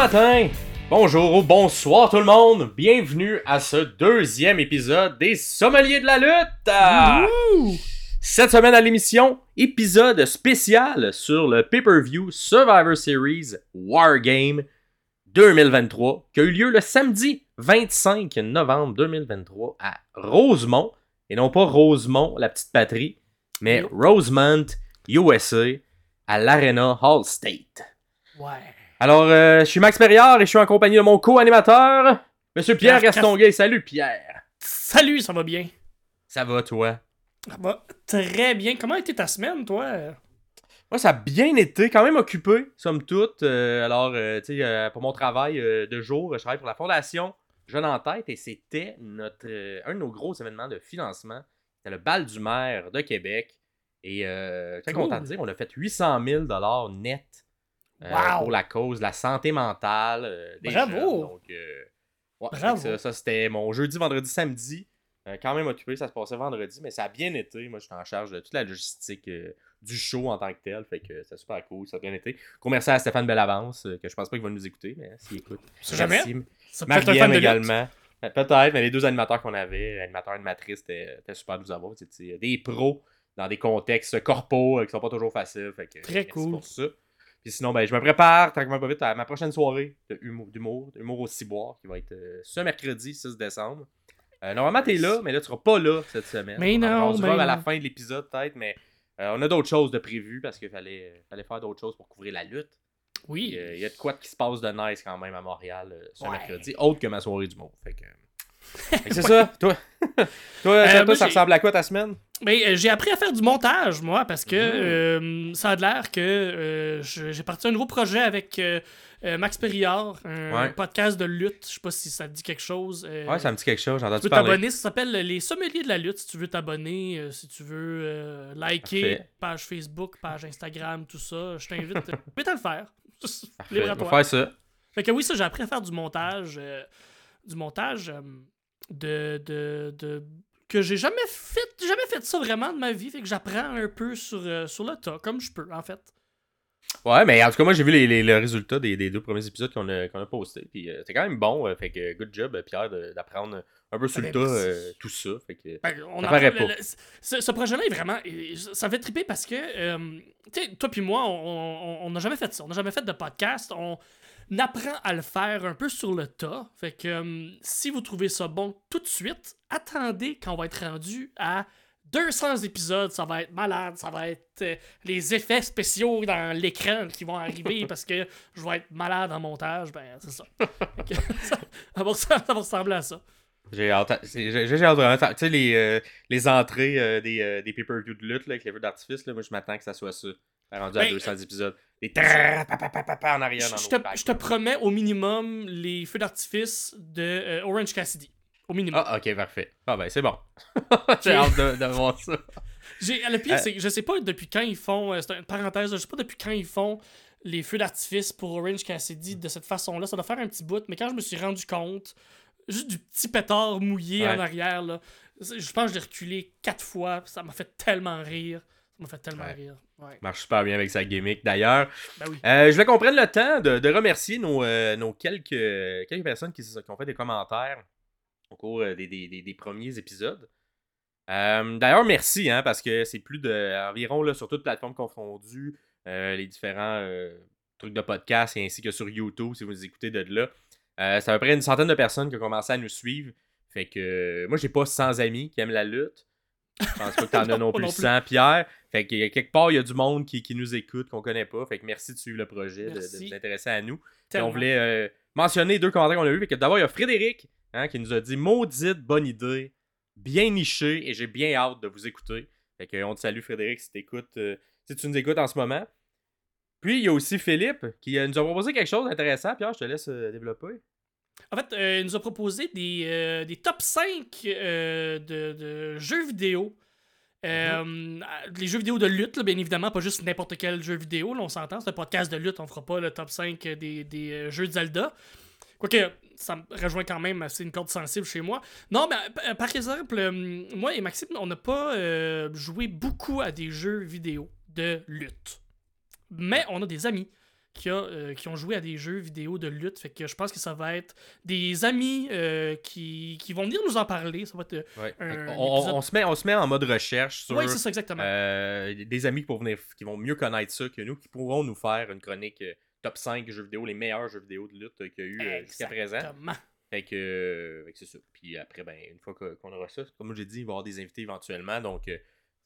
matin, bonjour ou bonsoir tout le monde. Bienvenue à ce deuxième épisode des Sommeliers de la lutte. Cette semaine à l'émission, épisode spécial sur le pay-per-view Survivor Series Wargame 2023 qui a eu lieu le samedi 25 novembre 2023 à Rosemont. Et non pas Rosemont, la petite patrie, mais Rosemont, USA, à l'Arena Hall State. Ouais. Alors, euh, je suis Max Perriard et je suis en compagnie de mon co-animateur, Monsieur Pierre Pierre Gastonguay. Salut Pierre! Salut, ça va bien? Ça va toi? Ça va très bien. Comment a été ta semaine, toi? Moi, ça a bien été, quand même occupé, somme toute. Euh, alors, euh, tu sais, pour mon travail de jour, je travaille pour la Fondation Jeune en Tête et c'était notre un de nos gros événements de financement. C'était le bal du maire de Québec. Et très Cool. content de dire, on a fait 800 000 net Wow. pour la cause la santé mentale euh, des Bravo. jeunes. Donc, euh, ouais, Bravo. Ça, ça, c'était mon jeudi, vendredi, samedi. Euh, quand même occupé, ça se passait vendredi, mais ça a bien été. Moi, j'étais en charge de toute la logistique euh, du show en tant que tel. Fait que c'est super cool, ça a bien été. Gros merci à Stéphane Bellavance, euh, que je pense pas qu'il va nous écouter, mais s'il écoute. Jamais. Lutte. également. Euh, Peut-être, mais les deux animateurs qu'on avait, animateurs et animatrices, c'était super de nous avoir. C'était des pros dans des contextes corpaux euh, qui sont pas toujours faciles. Fait que, Très merci cool. pour ça. Puis sinon, ben, je me prépare tranquillement pas vite à ma prochaine soirée d'humour, d'humour au ciboire, qui va être euh, ce mercredi 6 décembre. Euh, normalement, t'es là, mais là, tu seras pas là cette semaine. Mais On non, jasera mais à la fin de l'épisode, peut-être, mais euh, on a d'autres choses de prévues parce qu'il fallait, fallait faire d'autres choses pour couvrir la lutte. Oui. Euh, Il y a de quoi qui se passe de nice quand même à Montréal euh, ce Ouais. mercredi, autre que ma soirée que, fait que c'est ça. Toi, toi, toi, Euh, moi, ça ressemble à quoi ta semaine? Mais euh, j'ai appris à faire du montage, moi, parce que Mhm. euh, ça a l'air que euh, j'ai parti un nouveau projet avec Max Perriard, un Ouais. podcast de lutte. Je sais pas si ça te dit quelque chose. euh, Ouais, ça me dit quelque chose, j'ai Tu entendu peux parler. t'abonner, ça s'appelle Les Sommeliers de la lutte. Si tu veux t'abonner, euh, si tu veux euh, liker, Parfait. page Facebook, page Instagram, tout ça, je t'invite je t'invite à le faire. Libre à toi. faire ça. Fait que oui, ça, j'ai appris à faire du montage. Du montage euh, de, de, de- que j'ai jamais fait. Jamais fait ça vraiment de ma vie. Fait que j'apprends un peu sur, euh, sur le tas, comme je peux, en fait. Ouais, mais en tout cas, moi, j'ai vu les, les- le résultat des, des deux premiers épisodes qu'on a, a postés. Puis euh, c'était quand même bon. euh, fait que good job, Pierre, d'apprendre un peu sur le ben, tas tout ça. Fait que. Ben, on en- le- pas. le- ce, ce projet-là est vraiment. Ça me fait triper parce que, tu sais, toi puis moi, on- on on n'a jamais fait ça. On n'a jamais fait de podcast. On apprend à le faire un peu sur le tas. Fait que euh, si vous trouvez ça bon tout de suite, attendez quand on va être rendu à 200 épisodes. Ça va être malade. Ça va être euh, les effets spéciaux dans l'écran qui vont arriver parce que je vais être malade en montage. Ben, c'est ça. Ça, ça va, ressembler à ça. J'ai hâte, j'ai. Tu sais, les, euh, les entrées euh, des, des pay-per-view de lutte là, avec les feux d'artifice, moi, je m'attends que ça soit ça. Rendu à Ben, 200 épisodes. Pa, en arrière dans Je te, bacs. je te promets au minimum les feux d'artifice de euh, Orange Cassidy. Au minimum. Ah, ok, parfait. Ah, ben, c'est bon. J'ai hâte de, de voir ça. J'ai, le pire, euh, c'est que je sais pas depuis quand ils font. euh, c'est une parenthèse, je sais pas depuis quand ils font les feux d'artifice pour Orange Cassidy de cette façon-là. Ça doit faire un petit bout, mais quand je me suis rendu compte, juste du petit pétard mouillé Ouais. en arrière, là, je pense que j'ai reculé quatre fois. Ça m'a fait tellement rire. Ça m'a fait tellement Ouais. rire. Ouais. Marche super bien avec sa gimmick. D'ailleurs, Ben oui. Euh, je voulais qu'on prenne le temps de, de remercier nos, euh, nos quelques, quelques personnes qui, ont fait des commentaires au cours euh, des, des- des- des premiers épisodes. Euh, D'ailleurs, merci, hein, parce que c'est plus de environ là, sur toutes plateformes confondues, les différents trucs de podcast et ainsi que sur YouTube, si vous écoutez de là. C'est à peu près une centaine de personnes qui ont commencé à nous suivre. Fait que moi, j'ai pas 100 amis qui aiment la lutte. Je pense pas que t'en as non plus non plus. 100, Pierre. Fait que quelque part, il y a du monde qui, qui nous écoute, qu'on connaît pas. Fait que merci de suivre le projet, de- de, vous intéresser à nous. Puis on voulait euh, mentionner deux commentaires qu'on a eu. Fait que d'abord, il y a Frédéric hein, qui nous a dit Maudite bonne idée, bien niché et j'ai bien hâte de vous écouter. Fait que on te salue, Frédéric, si, t'écoutes, euh, si tu nous écoutes en ce moment. Puis il y a aussi Philippe qui euh, nous a proposé quelque chose d'intéressant. Pierre, je te laisse euh, développer. En fait, euh, il nous a proposé des, euh, des top 5 euh, de, de jeux vidéo. Euh, Les jeux vidéo de lutte, là, bien évidemment, pas juste n'importe quel jeu vidéo. Là, on s'entend, c'est un podcast de lutte, on fera pas le top 5 des, des jeux de Zelda. Quoique, ça me rejoint quand même assez une corde sensible chez moi. Non, mais par exemple, moi et Maxime, on n'a pas joué beaucoup à des jeux vidéo de lutte. Mais on a des amis qui, a, euh, qui ont joué à des jeux vidéo de lutte. Fait que je pense que ça va être des amis euh, qui, qui vont venir nous en parler. Ça va être euh, Ouais. un Fait qu'on- épisode- on, se met, on se met en mode recherche sur ça, exactement. euh, des amis pour venir, qui vont mieux connaître ça que nous, qui pourront nous faire une chronique top 5 jeux vidéo, les meilleurs jeux vidéo de lutte qu'il y a eu jusqu'à présent. Exactement. Fait que, c'est ça. Puis après, ben, une fois qu'on aura ça, comme j'ai dit, il va y avoir des invités éventuellement. Donc,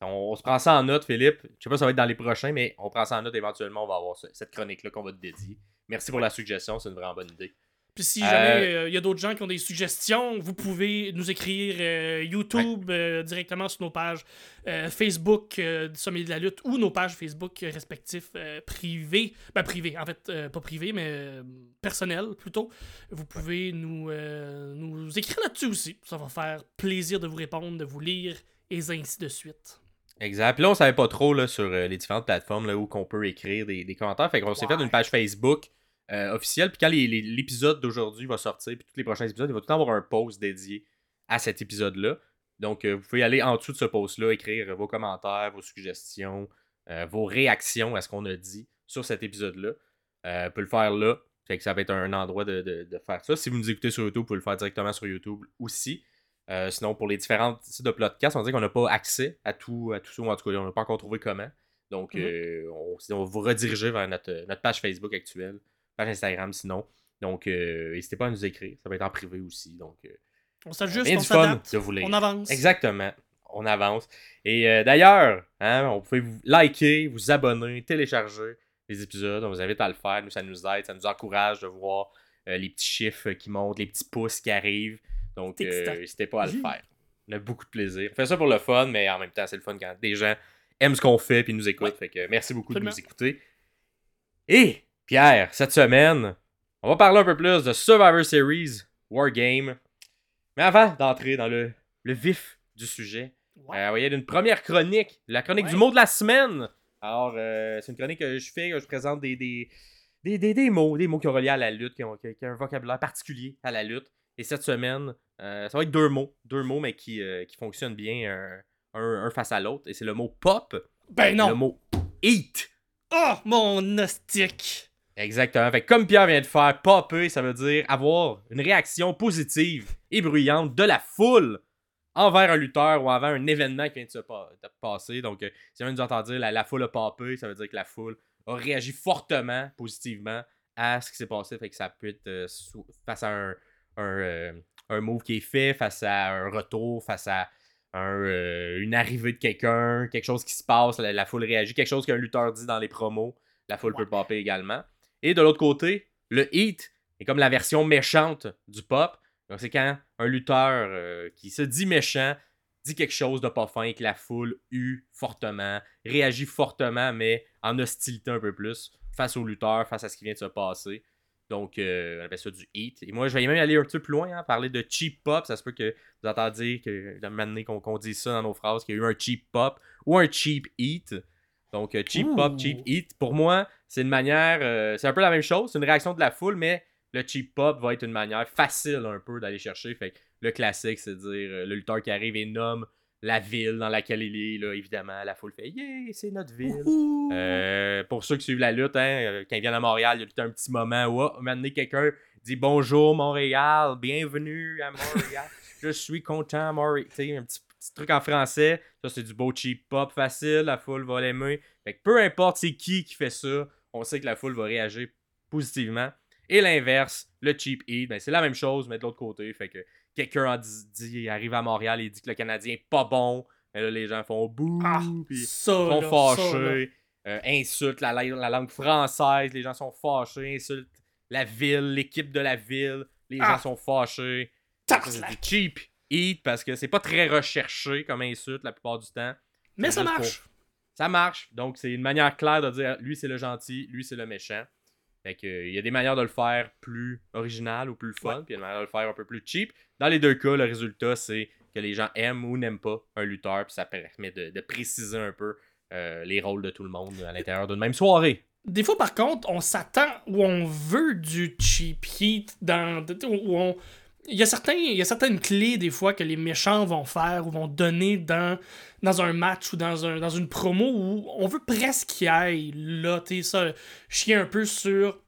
on, on se prend ça en note, Philippe. Je sais pas si ça va être dans les prochains, mais on prend ça en note éventuellement. On va avoir ce- cette chronique-là qu'on va te dédier. Merci pour la suggestion, c'est une vraiment bonne idée. Puis si Euh, jamais il y a d'autres gens qui ont des suggestions, vous pouvez nous écrire euh, YouTube euh, directement sur nos pages euh, Facebook euh, du Sommet de la lutte ou nos pages Facebook euh, respectifs euh, privées. Ben privées, en fait, euh, pas privées, mais euh, personnelles plutôt. Vous pouvez nous, euh, nous écrire là-dessus aussi. Ça va faire plaisir de vous répondre, de vous lire et ainsi de suite. Exact. Puis là, on savait pas trop là, sur euh, les différentes plateformes là, où qu'on peut écrire des, des commentaires. Fait qu'on s'est fait une page Facebook euh, officielle. Puis quand l'épisode d'aujourd'hui va sortir, puis tous les prochains épisodes, il va tout le temps avoir un post dédié à cet épisode-là. Donc, euh, vous pouvez aller en dessous de ce post-là, écrire vos commentaires, vos suggestions, euh, vos réactions à ce qu'on a dit sur cet épisode-là. Vous pouvez le faire là. Fait que ça va être un endroit de, de- de faire ça. Si vous nous écoutez sur YouTube, vous pouvez le faire directement sur YouTube aussi. Euh, sinon, pour les différents sites de podcast, on dit qu'on n'a pas accès à tout, à tout ça, ou en tout cas, on n'a pas encore trouvé comment. Donc, Mhm. euh, on, on va vous rediriger vers notre, notre page Facebook actuelle, page Instagram sinon. Donc, euh, n'hésitez pas à nous écrire. Ça va être en privé aussi. Donc, euh, On s'ajuste, on s'adapte, de vous lire. on avance. Exactement. On avance. Et euh, d'ailleurs, hein, on pouvez vous liker, vous abonner, télécharger les épisodes. On vous invite à le faire. Nous, ça nous aide, ça nous encourage de voir euh, les petits chiffres qui montent, les petits pouces qui arrivent. Donc, euh, n'hésitez pas à le faire. On a beaucoup de plaisir. On fait ça pour le fun, mais en même temps, c'est le fun quand des gens aiment ce qu'on fait et nous écoutent. Fait que merci beaucoup de nous écouter. Et, Pierre, cette semaine, on va parler un peu plus de Survivor Series Wargame. Mais avant d'entrer dans le, le vif du sujet, Ouais. euh, il y a une première chronique, la chronique Ouais. du mot de la semaine. Alors, euh, c'est une chronique que je fais, que je présente des, des, des, des- des mots, des mots qui ont relié à la lutte, qui ont, qui ont un vocabulaire particulier à la lutte. Et cette semaine, euh, ça va être deux mots, deux mots, mais qui, euh, qui fonctionnent bien euh, un, un face à l'autre. Et c'est le mot pop, Ben non. le mot eat. Oh, mon nostalgique. Exactement. Fait que comme Pierre vient de faire, popper, ça veut dire avoir une réaction positive et bruyante de la foule envers un lutteur ou envers un événement qui vient de se pa- de passer. Donc, euh, si jamais nous entend dire la, la foule a popé, ça veut dire que la foule a réagi fortement, positivement à ce qui s'est passé. Fait que ça peut être euh, face à un, un, euh, un move qui est fait, face à un retour, face à un, euh, une arrivée de quelqu'un, quelque chose qui se passe, la, la foule réagit, quelque chose qu'un lutteur dit dans les promos, la foule Ouais. peut popper également. Et de l'autre côté, le hit est comme la version méchante du pop. Donc c'est quand un lutteur euh, qui se dit méchant dit quelque chose de pas fin et que la foule hue fortement, réagit fortement, mais en hostilité un peu plus face au lutteur, face à ce qui vient de se passer. Donc, euh, on appelle ça du hit. Et moi, je vais même aller un petit peu plus loin, hein, parler de cheap pop. Ça se peut que vous entendiez que, de moment donné qu'on qu'on dise ça dans nos phrases, qu'il y a eu un cheap pop ou un cheap eat. Donc, euh, cheap pop, cheap eat. Pour moi, c'est une manière. euh, c'est un peu la même chose. C'est une réaction de la foule, mais le cheap pop va être une manière facile un peu d'aller chercher. Fait que le classique, c'est de dire euh, le lutteur qui arrive et nomme la ville dans laquelle il est. Là, évidemment, la foule fait Yeah, c'est notre ville. Euh, pour ceux qui suivent la lutte, hein, euh, quand ils viennent à Montréal, il y a tout un petit moment où, moment donné, quelqu'un dit bonjour Montréal, bienvenue à Montréal, je suis content Montréal. Un petit, petit truc en français, ça c'est du beau cheap pop facile, la foule va l'aimer. Fait que peu importe c'est qui qui fait ça, on sait que la foule va réagir positivement. Et l'inverse, le cheap eat, ben, c'est la même chose, mais de l'autre côté. Fait que quelqu'un dit, arrive à Montréal et dit que le Canadien est pas bon. Et là, les gens font bouh. Ah, puis sont fâchés, euh, insultent la, la- la langue française, les gens sont fâchés, insultent la ville, l'équipe de la ville, les Ah. gens sont fâchés. C'est cheap eat parce que c'est pas très recherché comme insulte la plupart du temps. Mais ça marche. Ça marche, donc c'est une manière claire de dire lui c'est le gentil, lui c'est le méchant. Fait que, il y a des manières de le faire plus original ou plus fun, puis il y a des manières de le faire un peu plus cheap. Dans les deux cas, le résultat c'est que les gens aiment ou n'aiment pas un lutteur, puis ça permet de, de préciser un peu euh, les rôles de tout le monde à l'intérieur d'une même soirée. Des fois, par contre, on s'attend ou on veut du cheap heat dans. Où on. Il y, a certaines clés des fois que les méchants vont faire ou vont donner dans, un match ou dans, un, une promo où on veut presque qu'il aille là, tu ça, chier un peu sur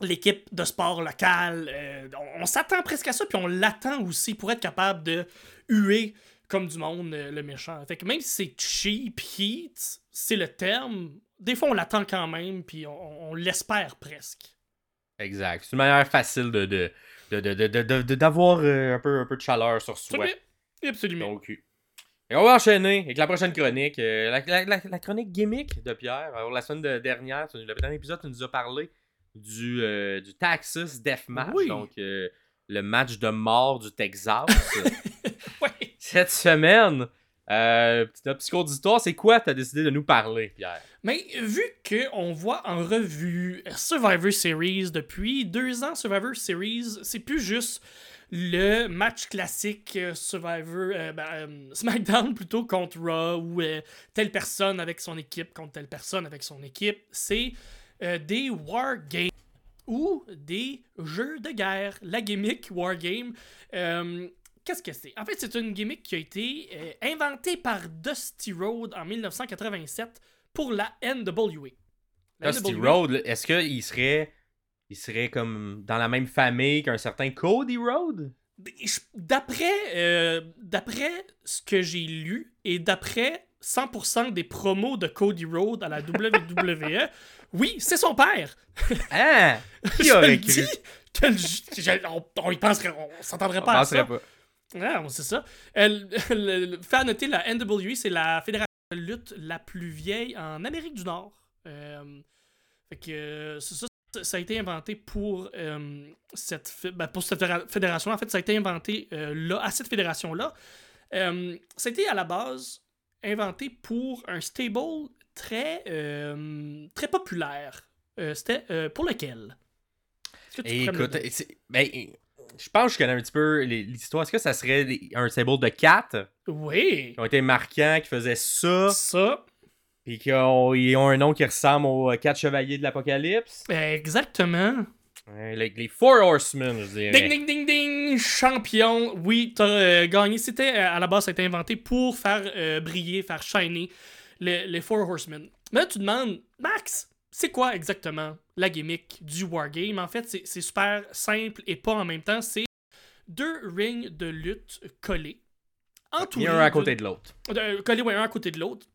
l'équipe de sport local. Euh, on, s'attend presque à ça, puis on l'attend aussi pour être capable de huer comme du monde euh, le méchant. Fait que même si c'est cheap heat, c'est le terme, des fois on l'attend quand même, puis on, l'espère presque. Exact. C'est une manière facile de, d'avoir euh, un, peu, un peu de chaleur sur soi. Absolument. Donc, et on va enchaîner avec la prochaine chronique. la, la, chronique gimmick de Pierre. Alors, la semaine dernière, le dernier épisode, tu nous as parlé du, euh, du Texas Deathmatch. Donc, euh, le match de mort du Texas. Cette semaine, euh, petit cours d'histoire, c'est quoi tu as décidé de nous parler, Pierre? Mais vu qu'on voit en revue Survivor Series depuis deux ans, Survivor Series, c'est plus juste le match classique euh, Survivor ben, SmackDown plutôt contre Raw ou telle personne avec son équipe contre telle personne avec son équipe. C'est euh, des wargames ou des jeux de guerre. La gimmick wargame. Euh, qu'est-ce que c'est? En fait, c'est une gimmick qui a été euh, inventée par Dusty Road en 1987 pour la NWA. Dusty Road, est-ce qu'il serait, il serait comme dans la même famille qu'un certain Cody Road? D'après, d'après ce que j'ai lu et d'après 100% des promos de Cody Road à la WWE, Oui, c'est son père. Hein? Qui aurait cru? on, y penserait, on s'entendrait pas on à ça. Pas. Ah, c'est ça. Elle, fait à noter, la NWE, c'est la fédération de lutte la plus vieille en Amérique du Nord. Euh, fait que ça, ça a été inventé pour euh, cette ben, pour cette fédération. En fait, ça a été inventé euh, là, à cette fédération-là. ça a été à la base inventé pour un stable très, euh, très populaire. Euh, c'était euh, pour lequel? Écoute, ben, je pense que je connais un petit peu l'histoire. Est-ce que ça serait un symbole de 4 Oui. Qui ont été marquants, qui faisaient ça. Ça. Puis qu'ils ont, ont, un nom qui ressemble aux 4 chevaliers de l'Apocalypse. Exactement. les, Four Horsemen, je dirais. Ding, ding, ding, ding! Champion! Oui, t'as gagné. C'était, à la base, ça a été inventé pour faire briller, faire shiner les, les Four Horsemen. Mais là, tu demandes, Max, c'est quoi exactement la gimmick du Wargame? En fait, c'est super simple et pas en même temps. C'est deux rings de lutte collés. Entourés un à côté de l'autre. collés, ouais, un à côté de l'autre.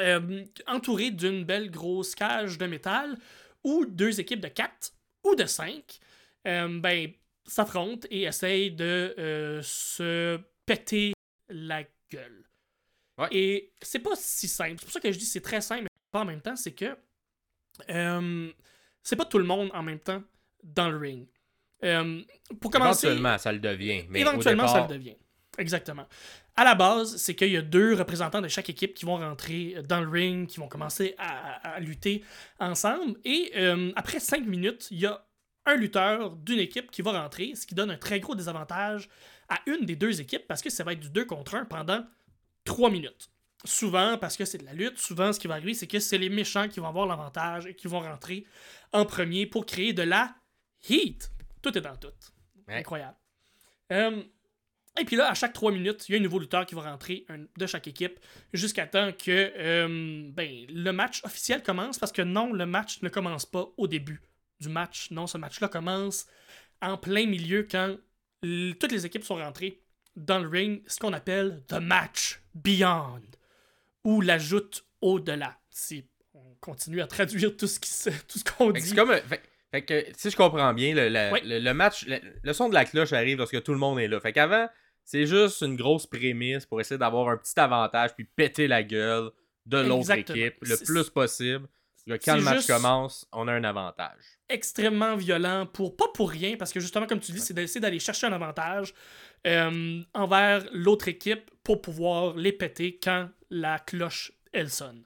Euh, entourés d'une belle grosse cage de métal où deux équipes de quatre ou de cinq euh, ben, s'affrontent et essayent de euh, se péter la gueule. Et c'est pas si simple. C'est pour ça que je dis c'est très simple, mais pas en même temps, c'est que euh, c'est pas tout le monde en même temps dans le ring. Euh, pour commencer. Éventuellement, ça le devient. Mais éventuellement, ça le devient. Exactement. À la base, c'est qu'il y a deux représentants de chaque équipe qui vont rentrer dans le ring, qui vont commencer à, lutter ensemble. Et euh, après cinq minutes, il y a un lutteur d'une équipe qui va rentrer, ce qui donne un très gros désavantage à une des deux équipes parce que ça va être du 2 contre 1 pendant 3 minutes. Souvent, parce que c'est de la lutte, souvent ce qui va arriver, c'est que c'est les méchants qui vont avoir l'avantage et qui vont rentrer en premier pour créer de la heat. Tout est dans tout. Incroyable. Euh, et puis là, à chaque 3 minutes, il y a un nouveau lutteur qui va rentrer de chaque équipe jusqu'à temps que euh, ben, le match officiel commence. Parce que non, le match ne commence pas au début du match. Non, ce match-là commence en plein milieu quand toutes les équipes sont rentrées dans le ring ce qu'on appelle The Match Beyond, ou l'ajoute au-delà. Si on continue à traduire tout ce qu'on dit. C'est comme. Fait, que, si je comprends bien, le, le, match, le, son de la cloche arrive lorsque tout le monde est là. Fait qu'avant, c'est juste une grosse prémisse pour essayer d'avoir un petit avantage puis péter la gueule de l'autre équipe le plus possible. quand le match commence, on a un avantage extrêmement violent pour pas pour rien parce que justement comme tu dis c'est d'essayer d'aller chercher un avantage euh, envers l'autre équipe pour pouvoir les péter quand la cloche elle sonne.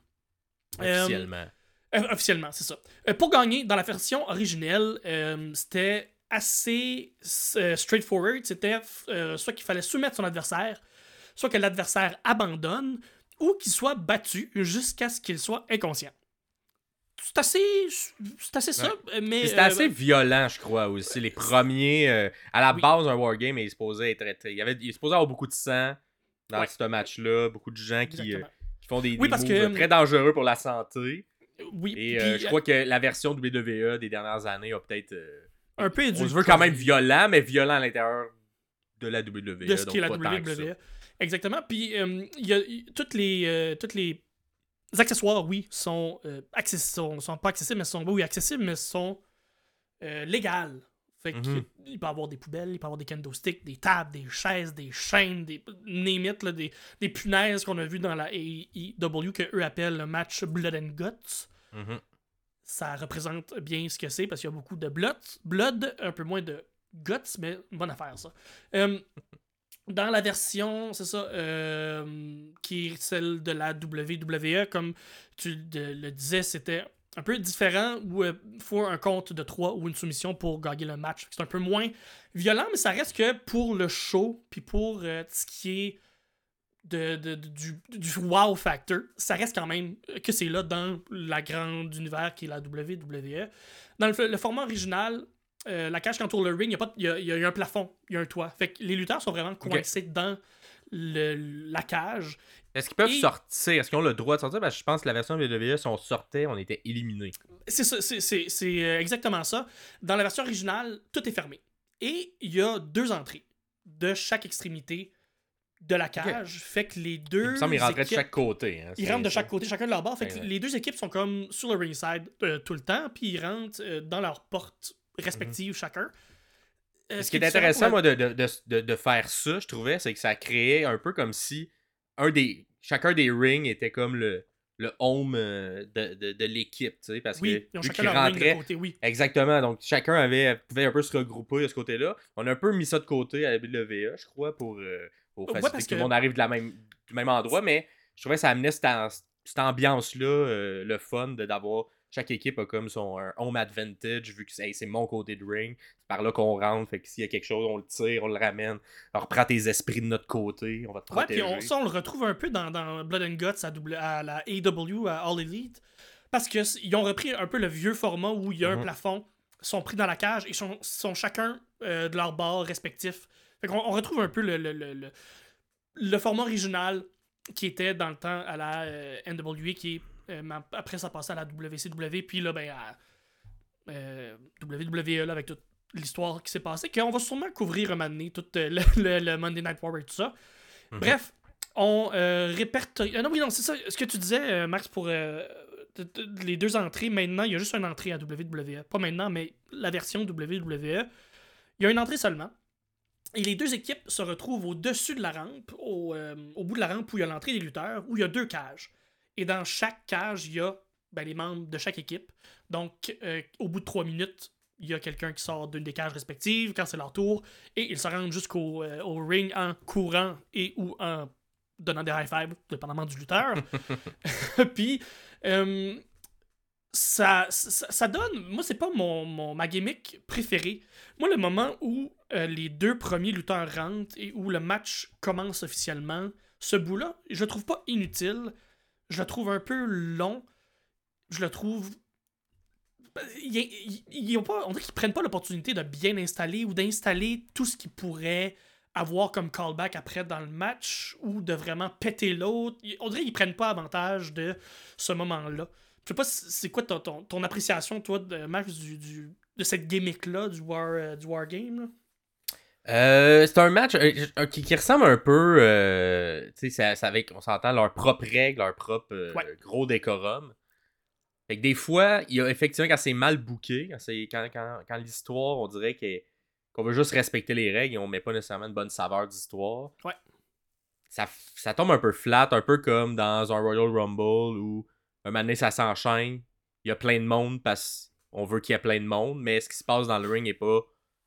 Officiellement. euh, officiellement c'est ça. Euh, pour gagner dans la version originelle c'était assez straightforward. C'était soit qu'il fallait soumettre son adversaire soit que l'adversaire abandonne ou qu'il soit battu jusqu'à ce qu'il soit inconscient c'est assez, c'est assez ça. Mais C'était euh, assez violent, je crois, aussi. Les premiers. euh, à la Oui. base, un wargame est supposé être. Il, y avait, il est supposé avoir beaucoup de sang dans Ouais. ce match-là. Beaucoup de gens qui, euh, qui font des, Oui, des parce que- très dangereux pour la santé. Oui. Et puis, euh, je crois que la version WWE des dernières années a peut-être. euh, un peu on édulcoré se veut quand même violent, mais violent à l'intérieur de la WWE. de ce donc qu'est la. WWE. Exactement. Puis euh, il y a toutes les euh, toutes les accessoires, oui, sont euh, accessi- sont, sont pas accessibles, mais sont oui accessibles, mais sont euh, légales. Fait que Mhm. il peut y avoir des poubelles, il peut avoir des kendo sticks, des tables, des chaises, des chaînes, des name it, là, des, des punaises qu'on a vu dans la AEW que eux appellent le match Blood and Guts. Mhm. Ça représente bien ce que c'est parce qu'il y a beaucoup de blood, blood, un peu moins de guts, mais bonne affaire ça. Euh, dans la version, c'est ça, euh, qui est celle de la WWE, comme tu le disais, c'était un peu différent où il faut un compte de 3 ou une soumission pour gagner le match. C'est un peu moins violent, mais ça reste que pour le show, puis pour euh, ce qui est de, du, du wow factor, ça reste quand même que c'est là dans la grande univers qui est la WWE. Dans le format original, euh, la cage qui entoure le ring, il y y y a un plafond, il y a un toit. Fait que les lutteurs sont vraiment coincés dans le- la cage. Est-ce qu'ils peuvent Et- sortir? Est-ce qu'ils ont le droit de sortir? Parce que je pense que la version WWE, si on sortait, on était éliminés. C'est ça, c'est- euh, exactement ça. Dans la version originale, tout est fermé. Et il y a deux entrées de chaque extrémité de la cage. Fait que les deux. Il me semble qu'ils rentraient de chaque côté. hein, Ils rentrent de chaque côté, chacun de leur bord. Fait que Exact. les deux équipes sont comme sur le ringside euh, tout le temps, puis ils rentrent euh, dans leurs portes respectives chacun. Euh, Ce qui est intéressant, moi, de, de, de, de- faire ça, je trouvais, c'est que ça créait un peu comme si un des chacun des rings était comme le, le home euh, de, de, de l'équipe, tu sais, parce Oui, que vu chacun qu'ils leur ring de rentraient, côté, oui. exactement, donc chacun avait pouvait un peu se regrouper de ce côté-là. On a un peu mis ça de côté à la WWE, je crois, pour, euh, pour faciliter que tout le monde arrive de la même, du même endroit, mais je trouvais que ça amenait cette, ambiance-là, euh, le fun de d'avoir chaque équipe a comme son un home advantage vu que c'est hey, c'est mon côté de ring. C'est par là qu'on rentre. Fait que s'il y a quelque chose, on le tire, on le ramène. Alors prends tes esprits de notre côté. On va te Ouais, protéger. puis on, ça, on le retrouve un peu dans, dans Blood and Guts à, W- à la AEW, à All Elite. Parce qu'ils ont repris un peu le vieux format où il y a un Mhm. plafond, sont pris dans la cage et sont, sont chacun euh, de leur bord respectif. Fait qu'on on retrouve un peu le, le, le, le- le format original qui était dans le temps à la euh, NWA, qui est, euh, après ça passait à la WCW, puis là, ben, à euh, WWE, là, avec toute l'histoire qui s'est passée, qu'on va sûrement couvrir un moment donné, tout euh, le, le- le Monday Night War et tout ça. Mhm. Bref, on répertorie. Non, oui, non, c'est ça. Ce que tu disais, Max, pour les deux entrées, maintenant, il y a juste une entrée à WWE. Pas maintenant, mais la version WWE. Il y a une entrée seulement. Et les deux équipes se retrouvent au-dessus de la rampe, au, euh, au bout de la rampe où il y a l'entrée des lutteurs, où il y a deux cages. Et dans chaque cage, il y a ben, les membres de chaque équipe. Donc, euh, au bout de trois minutes, il y a quelqu'un qui sort d'une des cages respectives quand c'est leur tour, et ils se rendent jusqu'au euh, au ring en courant et ou en donnant des high fives, dépendamment du lutteur. Puis, euh, ça, ça, ça donne. Moi, c'est pas mon, mon, ma gimmick préférée. Moi, le moment où euh, les deux premiers lutteurs rentrent et où le match commence officiellement, ce bout-là, je le trouve pas inutile. Je le trouve un peu long. Je le trouve. Ils, ont pas, on dirait qu'ils prennent pas l'opportunité de bien installer ou d'installer tout ce qu'ils pourraient avoir comme callback après dans le match ou de vraiment péter l'autre. On dirait qu'ils prennent pas avantage de ce moment-là. Je sais pas, c'est quoi ton, appréciation, toi, de Max, du, du- de cette gimmick-là, du War, euh? Euh, c'est un match euh, euh, qui, qui ressemble un peu, euh, tu sais, c'est- avec, on s'entend, leurs propres règles, leur propre Ouais. gros décorum. Fait que des fois, il y a effectivement quand c'est mal booké, quand, c'est- quand, quand, quand l'histoire, on dirait qu'on veut juste respecter les règles et on met pas nécessairement une bonne saveur d'histoire. Ouais. Ça tombe un peu flat, un peu comme dans un Royal Rumble où un moment donné, ça s'enchaîne, il y a plein de monde parce qu'on veut qu'il y ait plein de monde, mais ce qui se passe dans le ring n'est pas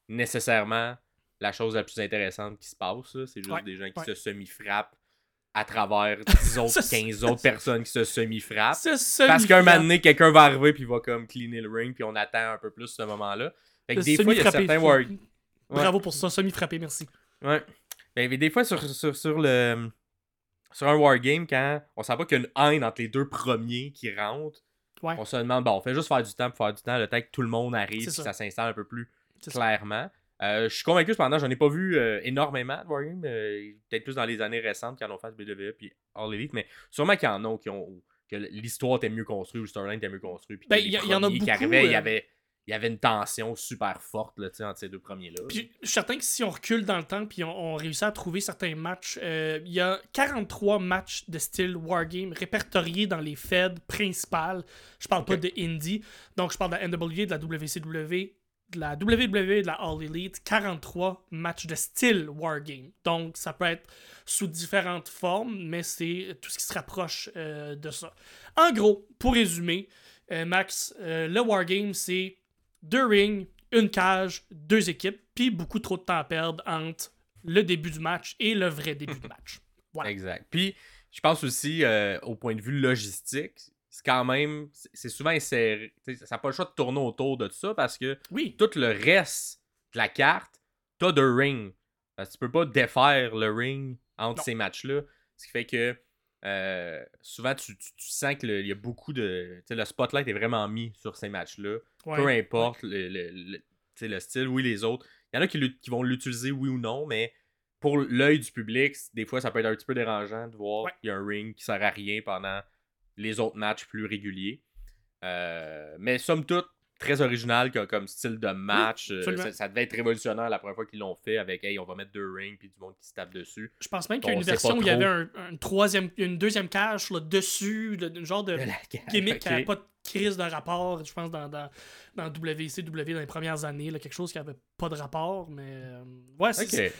nécessairement la chose la plus intéressante qui se passe. C'est juste Ouais, des gens qui ouais. se semi-frappent à travers 10 autres, Ça, c'est- 15 autres personnes qui se semi-frappent. Semi Parce qu'un moment donné, quelqu'un va arriver puis va comme cleaner le ring puis on attend un peu plus ce moment-là. Fait que des fois, il y a certains. Ouais. Bravo pour ça, semi-frappé, merci. Ouais. Ben, mais des fois, sur, sur, sur le... Sur un wargame, quand on sent pas qu'il y a une haine entre les deux premiers qui rentrent. On se demande, bon, on fait juste faire du temps pour faire du temps, le temps que tout le monde arrive, ça. ça s'installe un peu plus ça. Euh, je suis convaincu, cependant, j'en ai pas vu euh, énormément de Wargame. euh, Peut-être plus dans les années récentes en ont fait WWE puis All Elite, mais sûrement qu'il y en a qui ont. que l'histoire était mieux construite ou le storyline était mieux construit. Puis Ben, il y en a premiers qui beaucoup, arrivaient, il y avait. Il y avait une tension super forte là, entre ces deux premiers-là. Puis je suis certain que si on recule dans le temps puis on, on réussit à trouver certains matchs, euh, il y a 43 matchs de style Wargame répertoriés dans les feds principales. Je parle pas de Indie. Donc je parle de la NWA, de la WCW, de la WWE, de la All Elite. 43 matchs de style Wargame. Donc ça peut être sous différentes formes, mais c'est tout ce qui se rapproche euh, de ça. En gros, pour résumer, euh, Max, euh, le Wargame, c'est deux rings, une cage, deux équipes, puis beaucoup trop de temps à perdre entre le début du match et le vrai début du match. Voilà. Exact. Puis, je pense aussi, au point de vue logistique, c'est quand même. c'est- souvent inséré. Ça n'a pas le choix de tourner autour de ça parce que Oui, tout le reste de la carte, t'as de ring. Parce que tu peux pas défaire le ring entre Non. ces matchs-là. Ce qui fait que euh, souvent, tu, tu- tu sens qu'il y a beaucoup de. le spotlight est vraiment mis sur ces matchs-là. ouais. Peu importe le, le- le- le style, oui, les autres. Il y en a qui, vont l'utiliser, oui ou non, mais pour l'œil du public, des fois, ça peut être un petit peu dérangeant de voir Ouais. qu'il y a un ring qui sert à rien pendant les autres matchs plus réguliers. Euh, mais somme toute, très original co- comme style de match. Euh, ça, ça devait être révolutionnaire la première fois qu'ils l'ont fait avec Hey, on va mettre deux rings puis du monde qui se tape dessus. Je pense même qu'il y a une version où il y avait un, un troisième, une deuxième cage sur le dessus, le, un genre de De gimmick qui n'avait pas de crise de rapport, je pense, dans, dans, dans WCW dans les premières années, là, quelque chose qui avait pas de rapport, mais euh, ouais, c'est.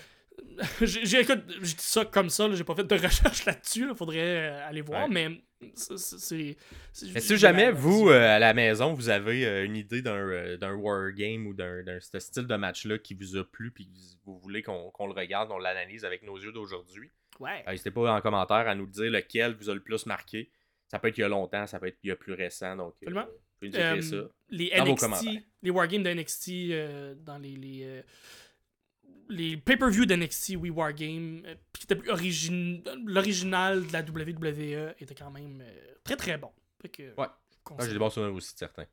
J'ai, j'ai- écoute, je dis ça comme ça, là, j'ai pas fait de recherche là-dessus, il faudrait euh, aller voir, Ouais. mais c'est. Mais si jamais, là- vous, euh, à la maison, vous avez euh, une idée d'un euh, d'un wargame ou d'un ce style de match-là qui vous a plu puis que vous voulez qu'on le regarde, on l'analyse avec nos yeux d'aujourd'hui, Ouais. n'hésitez pas en commentaire à nous dire lequel vous a le plus marqué. Ça peut être il y a longtemps, ça peut être il y a plus récent, donc vous pouvez nous écrire ça. les Dans vos NXT, commentaires. les wargames de NXT dans les les, les pay-per-view d'NXT, oui Wargame, euh, puis qui était l'original de la WWE était quand même euh, très très bon. Fait que, Ouais. Ah, J'ai des bons souvenirs aussi de certains.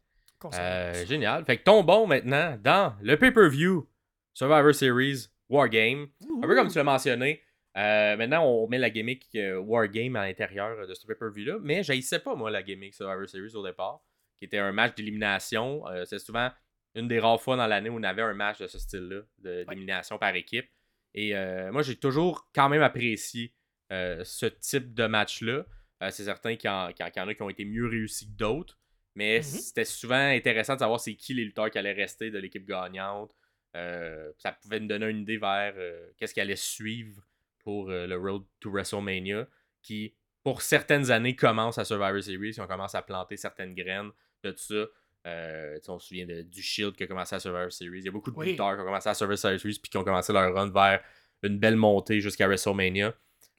Euh, génial. Fait que tombons maintenant dans le pay-per-view Survivor Series Wargame. Un peu comme tu l'as mentionné, euh, maintenant on met la gimmick euh, Wargame à l'intérieur de ce pay-per-view-là, mais j'haïssais pas moi la gimmick Survivor Series au départ, qui était un match d'élimination. Euh, c'est souvent une des rares fois dans l'année où on avait un match de ce style-là, de- d'élimination par équipe. Et euh, moi j'ai toujours quand même apprécié euh, ce type de match-là. Euh, c'est certain qu'il y, en y a qui ont été mieux réussis que d'autres, mais Mhm. c'était souvent intéressant de savoir c'est qui les lutteurs qui allaient rester de l'équipe gagnante. Ça pouvait nous donner une idée vers qu'est-ce qui allait suivre pour le Road to WrestleMania, qui, pour certaines années, commence à Survivor Series, on commence à planter certaines graines de tout ça. Euh, on se souvient de- du Shield qui a commencé à Survivor Series. Il y a beaucoup de Oui. lutteurs qui ont commencé à Survivor Series puis qui ont commencé leur run vers une belle montée jusqu'à WrestleMania.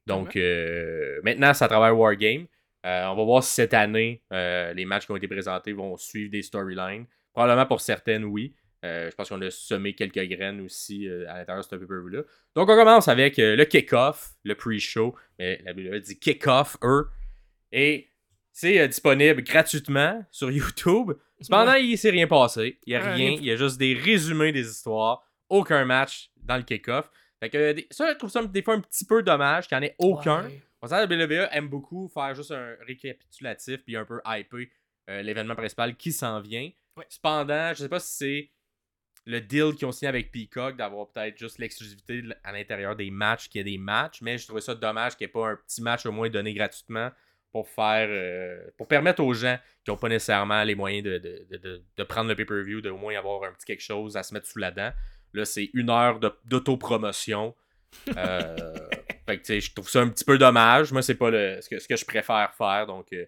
Donc, euh, maintenant, c'est à travers Wargame. Euh, on va voir si cette année, les matchs qui ont été présentés vont suivre des storylines. Probablement pour certaines, oui. Je pense qu'on a semé quelques graines aussi à l'intérieur de ce pay-per-view-là. Donc, on commence avec le kick-off, le pre-show. Mais la WWE dit kick-off, eux. Et c'est disponible gratuitement sur YouTube. Cependant, il s'est rien passé. Il n'y a rien. Il y a juste des résumés des histoires. Aucun match dans le kick-off. Fait que ça, je trouve ça des fois un petit peu dommage qu'il n'y en ait aucun. Ouais. On sait que la WWE aime beaucoup faire juste un récapitulatif puis un peu hyper euh, l'événement principal qui s'en vient. Ouais. Cependant, je sais pas si c'est le deal qu'ils ont signé avec Peacock d'avoir peut-être juste l'exclusivité à l'intérieur des matchs, qu'il y ait des matchs, mais je trouvais ça dommage qu'il n'y ait pas un petit match au moins donné gratuitement pour faire euh, pour permettre aux gens qui n'ont pas nécessairement les moyens de, de, de- de- prendre le pay-per-view, de au moins avoir un petit quelque chose à se mettre sous la dent. Là, c'est une heure d'autopromotion. Euh, fait que, je trouve ça un petit peu dommage. Moi, c'est pas le, ce, que, ce que je préfère faire. Donc, euh,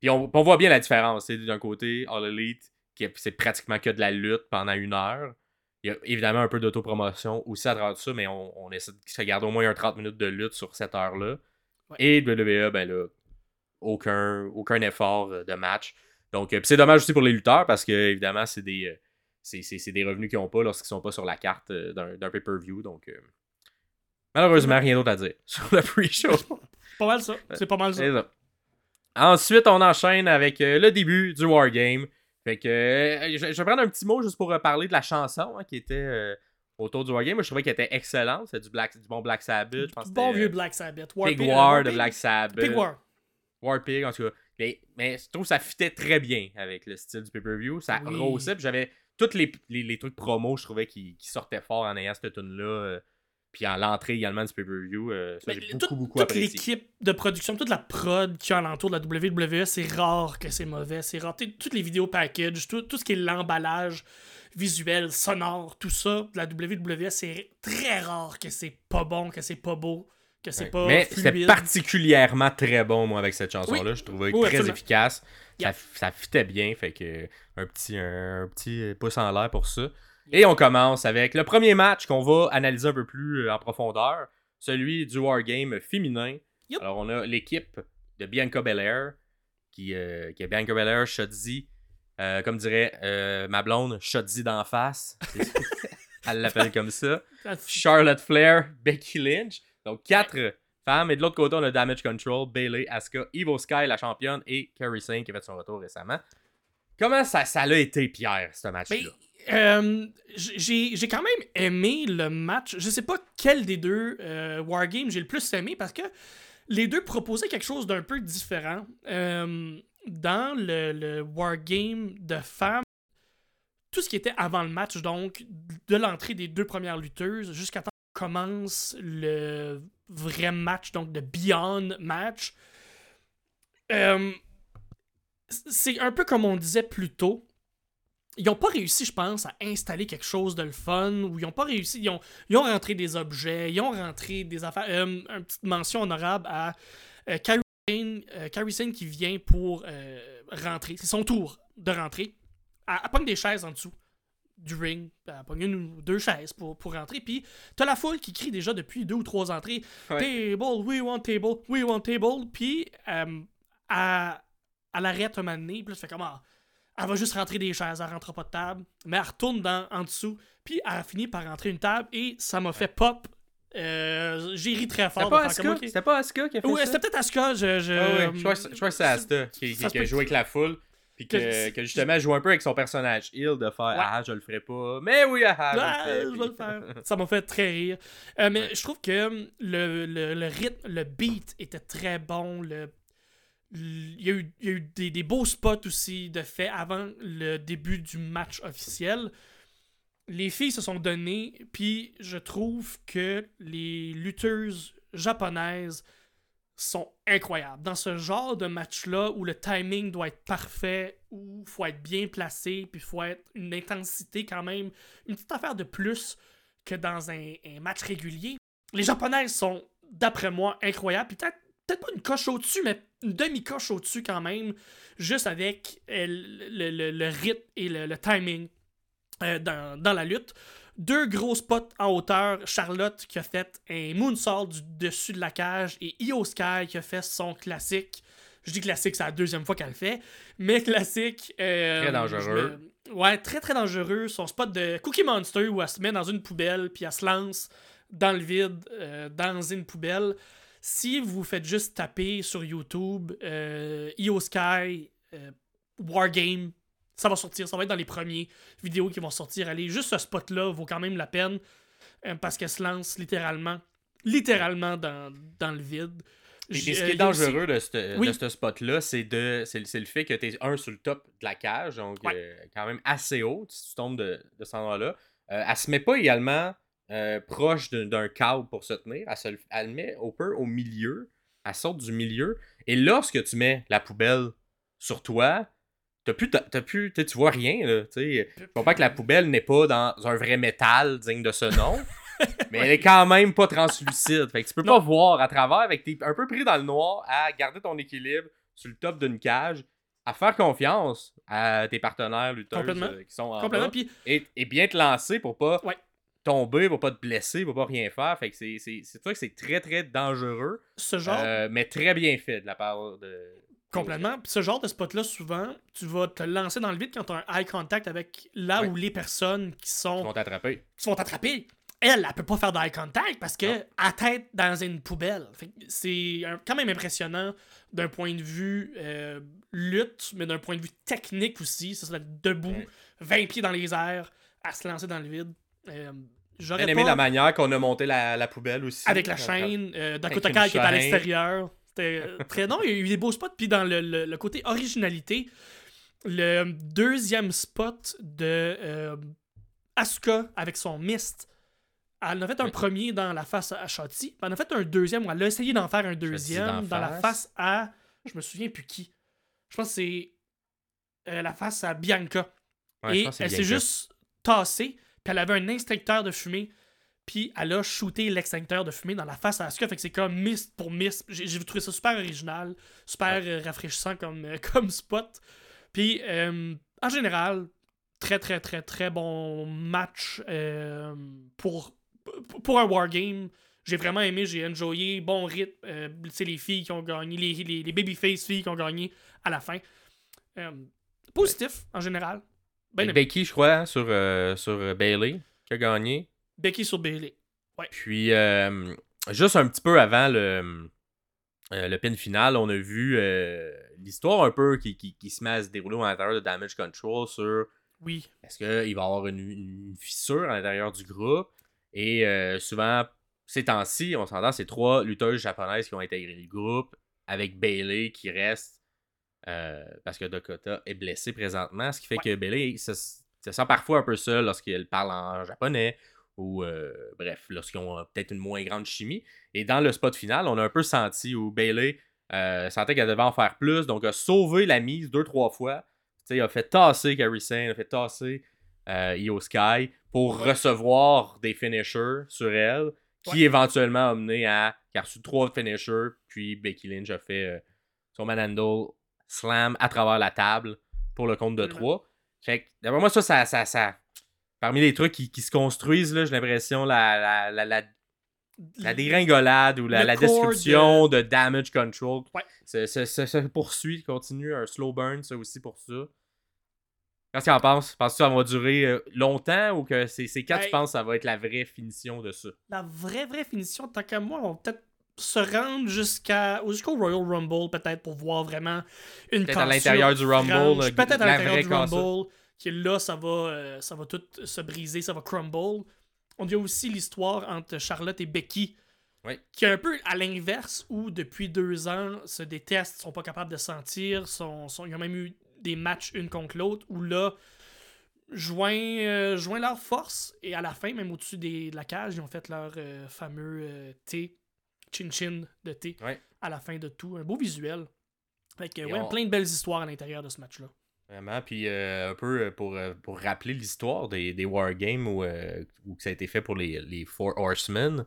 puis on, on voit bien la différence. D'un côté, All Elite, qui est- c'est pratiquement que de la lutte pendant une heure. Il y a évidemment un peu d'autopromotion aussi à travers ça, mais on, on essaie de se garder au moins un 30 minutes de lutte sur cette heure-là. Ouais. Et WWE, ben là, aucun, aucun effort euh, de match. Donc, euh, c'est dommage aussi pour les lutteurs parce que, évidemment, c'est des, euh, c'est, c'est- c'est des revenus qu'ils n'ont pas lorsqu'ils sont pas sur la carte d'un, d'un pay-per-view. Donc, malheureusement, rien d'autre à dire sur le pre-show. Pas mal ça. C'est pas mal ça. C'est ça. Ensuite, on enchaîne avec le début du Wargame. Fait que je, vais prendre un petit mot juste pour parler de la chanson hein, qui était euh, autour du Wargame. Moi, je trouvais qu'elle était excellente. C'est du, Black, du bon Black Sabbath. Je pense Bon vieux Black Sabbath. Pig Pig- War de Black Sabbath. Pig War. War Pig, en tout cas. Mais, mais je trouve que ça fitait très bien avec le style du pay-per-view. Ça Oui. rossait. Puis j'avais tous les, les, les trucs promo, je trouvais, qui, qui sortaient fort en ayant cette tune-là. euh, puis en l'entrée également du pay-per-view. euh, ça, j'ai toute- beaucoup, beaucoup toute apprécié. l'équipe de production, toute la prod qui est alentour de la WWE, c'est rare que c'est mauvais. C'est rare. Toutes les vidéos package, tout, tout ce qui est l'emballage visuel, sonore, tout ça de la WWE, c'est très rare que c'est pas bon, que c'est pas beau, que c'est Ouais. pas Mais c'était particulièrement très bon, moi, avec cette chanson-là. Oui. Je trouvais Oui, très absolument. efficace. Yeah. Ça, ça fitait bien. Fait que un petit, un, petit pouce en l'air pour ça. Et on commence avec le premier match qu'on va analyser un peu plus euh, en profondeur. Celui du Wargame féminin. Yep. Alors, on a l'équipe de Bianca Belair, qui, euh, qui est Bianca Belair, Shotzi. euh, comme dirait euh, ma blonde, Shotzi d'en face. Elle l'appelle comme ça. Charlotte Flair, Becky Lynch. Donc quatre femmes. Et de l'autre côté, on a Damage Control, Bailey, Asuka, Evo Sky, la championne, et Kerry Sane qui a fait son retour récemment. Comment ça, ça l'a été, Pierre, ce match-là? Ben, euh, j'ai quand même aimé le match. Je sais pas quel des deux euh, Wargames j'ai le plus aimé parce que les deux proposaient quelque chose d'un peu différent. Euh, dans le, le Wargame de femmes, tout ce qui était avant le match, donc de l'entrée des deux premières lutteuses jusqu'à commence le vrai match, donc de Beyond match, euh, c'est un peu comme on disait plus tôt ils ont pas réussi, je pense, à installer quelque chose de le fun, ou ils ont pas réussi, ils ont, ils ont rentré des objets, ils ont rentré des affaires. Euh, une petite mention honorable à euh, euh, Sane qui vient pour rentrer. C'est son tour de rentrer. Elle, elle des chaises en dessous du ring. Elle pogne une ou deux chaises pour, pour rentrer. Puis t'as la foule qui crie déjà depuis deux ou trois entrées Ouais. Table, we want table, we want table. Puis euh, elle, elle arrête un moment donné, puis là, tu fais comme ah, elle va juste rentrer des chaises, elle rentre pas de table, mais elle retourne dans, en dessous, puis elle a fini par rentrer une table et ça m'a fait pop. Euh, J'ai ri très fort. C'était pas Asuka? ok. C'était pas Asuka qui a fait Ouais, ça? c'était peut-être Asuka. Je, je, Ah ouais, je crois que je crois que c'est Asta qui, qui- se qui a joué avec la foule. Puis que, justement joue un peu avec son personnage Hill de faire Ah, je le ferai pas. Mais oui, ah, ah, Ah, je je le vais le faire. Ça m'a fait très rire. Euh, mais je trouve que hum, le, le, le rythme, le beat était très bon. Le, il y a eu, il y a eu des, des beaux spots aussi de fait avant le début du match officiel. Les filles se sont données, puis je trouve que les lutteuses japonaises sont incroyables. Dans ce genre de match-là où le timing doit être parfait, où il faut être bien placé, puis il faut être une intensité quand même, une petite affaire de plus que dans un, match régulier. Les japonaises sont, d'après moi, incroyables. Peut-être peut-être pas une coche au-dessus, mais une demi-coche au-dessus quand même, juste avec euh, le, rythme et le, timing euh, dans la lutte. Deux gros spots en hauteur. Charlotte qui a fait un moonsault du dessus de la cage et Io Sky qui a fait son classique. Je dis classique, c'est la deuxième fois qu'elle le fait. Mais classique. euh, Très dangereux. me- Ouais, très très dangereux. Son spot de Cookie Monster où elle se met dans une poubelle puis elle se lance dans le vide, euh, dans une poubelle. Si vous faites juste taper sur YouTube euh, Io Sky Wargame, ça va sortir. Ça va être dans les premiers vidéos qui vont sortir. Allez, juste ce spot-là vaut quand même la peine euh, parce qu'elle se lance littéralement, littéralement dans, dans le vide. Et puis, ce euh, qui est a aussi- dangereux de ce Oui. spot-là, c'est de c'est c'est le fait que tu es un sur le top de la cage, donc Ouais. euh, quand même assez haut si tu tombes de, de cet endroit-là. Euh, elle se met pas également euh, proche d'un- câble pour se tenir. Elle, se le- elle le met au peu au milieu. Elle saute du milieu. Et lorsque tu mets la poubelle sur toi, t'as plus, t'as plus, tu vois rien. Là, je comprends que la poubelle n'est pas dans un vrai métal digne de ce nom. Mais elle est quand même pas translucide. Fait que tu peux Non. pas voir à travers. Avec t'es un peu pris dans le noir à garder ton équilibre sur le top d'une cage, à faire confiance à tes partenaires lutteurs Complètement. qui sont en Complètement. bas, Puis et, et bien te lancer pour pas Ouais. tomber, pour pas te blesser, pour pas rien faire. Fait que c'est c'est c'est sûr que c'est très très dangereux, ce genre. euh, mais très bien fait de la part de. Complètement. Puis ce genre de spot-là, souvent, tu vas te lancer dans le vide quand tu as un eye contact avec là Ouais. où les personnes qui sont vont t'attraper. qui se font attraper. elle, elle peut pas faire d'eye contact parce que à tête dans une poubelle. C'est quand même impressionnant d'un point de vue euh, lutte, mais d'un point de vue technique aussi. Ça, serait debout, 20 pieds dans les airs, à se lancer dans le vide. Euh, J'aurais aimé la manière qu'on a monté la, poubelle aussi. Avec la chaîne, euh, Dakota Kai qui est à l'extérieur. C'était euh, très non, il y a eu des beaux spots. Puis dans le, côté originalité, le deuxième spot de euh, Asuka avec son mist. Elle en a fait un premier dans la face à Shotzi. Elle en a fait un deuxième où elle a essayé d'en faire un deuxième dans la face à. Je me souviens plus qui. Je pense que c'est euh, la face à Bianca. Et elle s'est juste tassée. Puis elle avait un instincteur de fumée puis elle a shooté l'extincteur de fumée dans la face à Asuka. Fait que c'est comme mist pour mist. J'ai trouvé ça super original, super euh, rafraîchissant comme, euh, comme spot. Puis euh, en général, très très très très bon match pour, pour un wargame. J'ai vraiment aimé, j'ai enjoyé, bon rythme. c'est les filles qui ont gagné, les, les, les babyface filles qui ont gagné à la fin. positif en général. Ben Becky, je crois, sur, sur Bailey, qui a gagné. Becky sur Bailey. Ouais. Puis, euh, juste un petit peu avant le, euh, le pin final, on a vu euh, l'histoire un peu qui, qui, se met à se dérouler à l'intérieur de Damage Control sur. Oui. Est-ce qu'il va y avoir une, fissure à l'intérieur du groupe? Et souvent, ces temps-ci, on s'entend, c'est trois lutteuses japonaises qui ont intégré le groupe avec Bailey qui reste parce que Dakota est blessé présentement, ce qui fait que Bailey se, se, sent parfois un peu seul lorsqu'elle parle en japonais ou euh, bref, lorsqu'ils ont euh, peut-être une moins grande chimie. Et dans le spot final, on a un peu senti où Bailey euh, sentait qu'elle devait en faire plus, donc a sauvé la mise deux, trois fois. il a fait tasser Carrie Sane, a fait tasser Io Sky pour recevoir des finishers sur elle, qui éventuellement a mené à. qui a reçu trois finishers, puis Becky Lynch a fait son manhandle slam à travers la table pour le compte de trois. Fait que, d'après moi, ça, ça, ça, ça, parmi les trucs qui, se construisent, j'ai l'impression, la, la, la, la, dégringolade ou la, description de... damage control ça, se poursuit, continue. Un slow burn, ça aussi pour ça. Qu'est-ce que tu en penses? Penses-tu que ça va durer euh, longtemps ou que c'est quand tu penses que ça va être la vraie finition de ça? La vraie, vraie finition, tant qu'à moi, on va peut-être se rendre jusqu'à jusqu'au Royal Rumble, peut-être, pour voir vraiment une Peut-être à l'intérieur du Rumble. Peut-être à l'intérieur du Rumble qui là, ça va, euh, ça va tout se briser, ça va crumble. On a aussi l'histoire entre Charlotte et Becky, qui est un peu à l'inverse, où depuis deux ans, se détestent, sont pas capables de sentir, sont, sont, ils ont même eu des matchs une contre l'autre, où là, joint, euh, joint leurs forces, et à la fin, même au-dessus de la cage, ils ont fait leur euh, fameux thé, chin-chin de thé, à la fin de tout. Un beau visuel. Fait que, ouais, plein de belles histoires à l'intérieur de ce match-là. Vraiment. Puis euh, un peu euh, pour, euh, pour rappeler l'histoire des, des Wargames où, où, ça a été fait pour les, les Four Horsemen.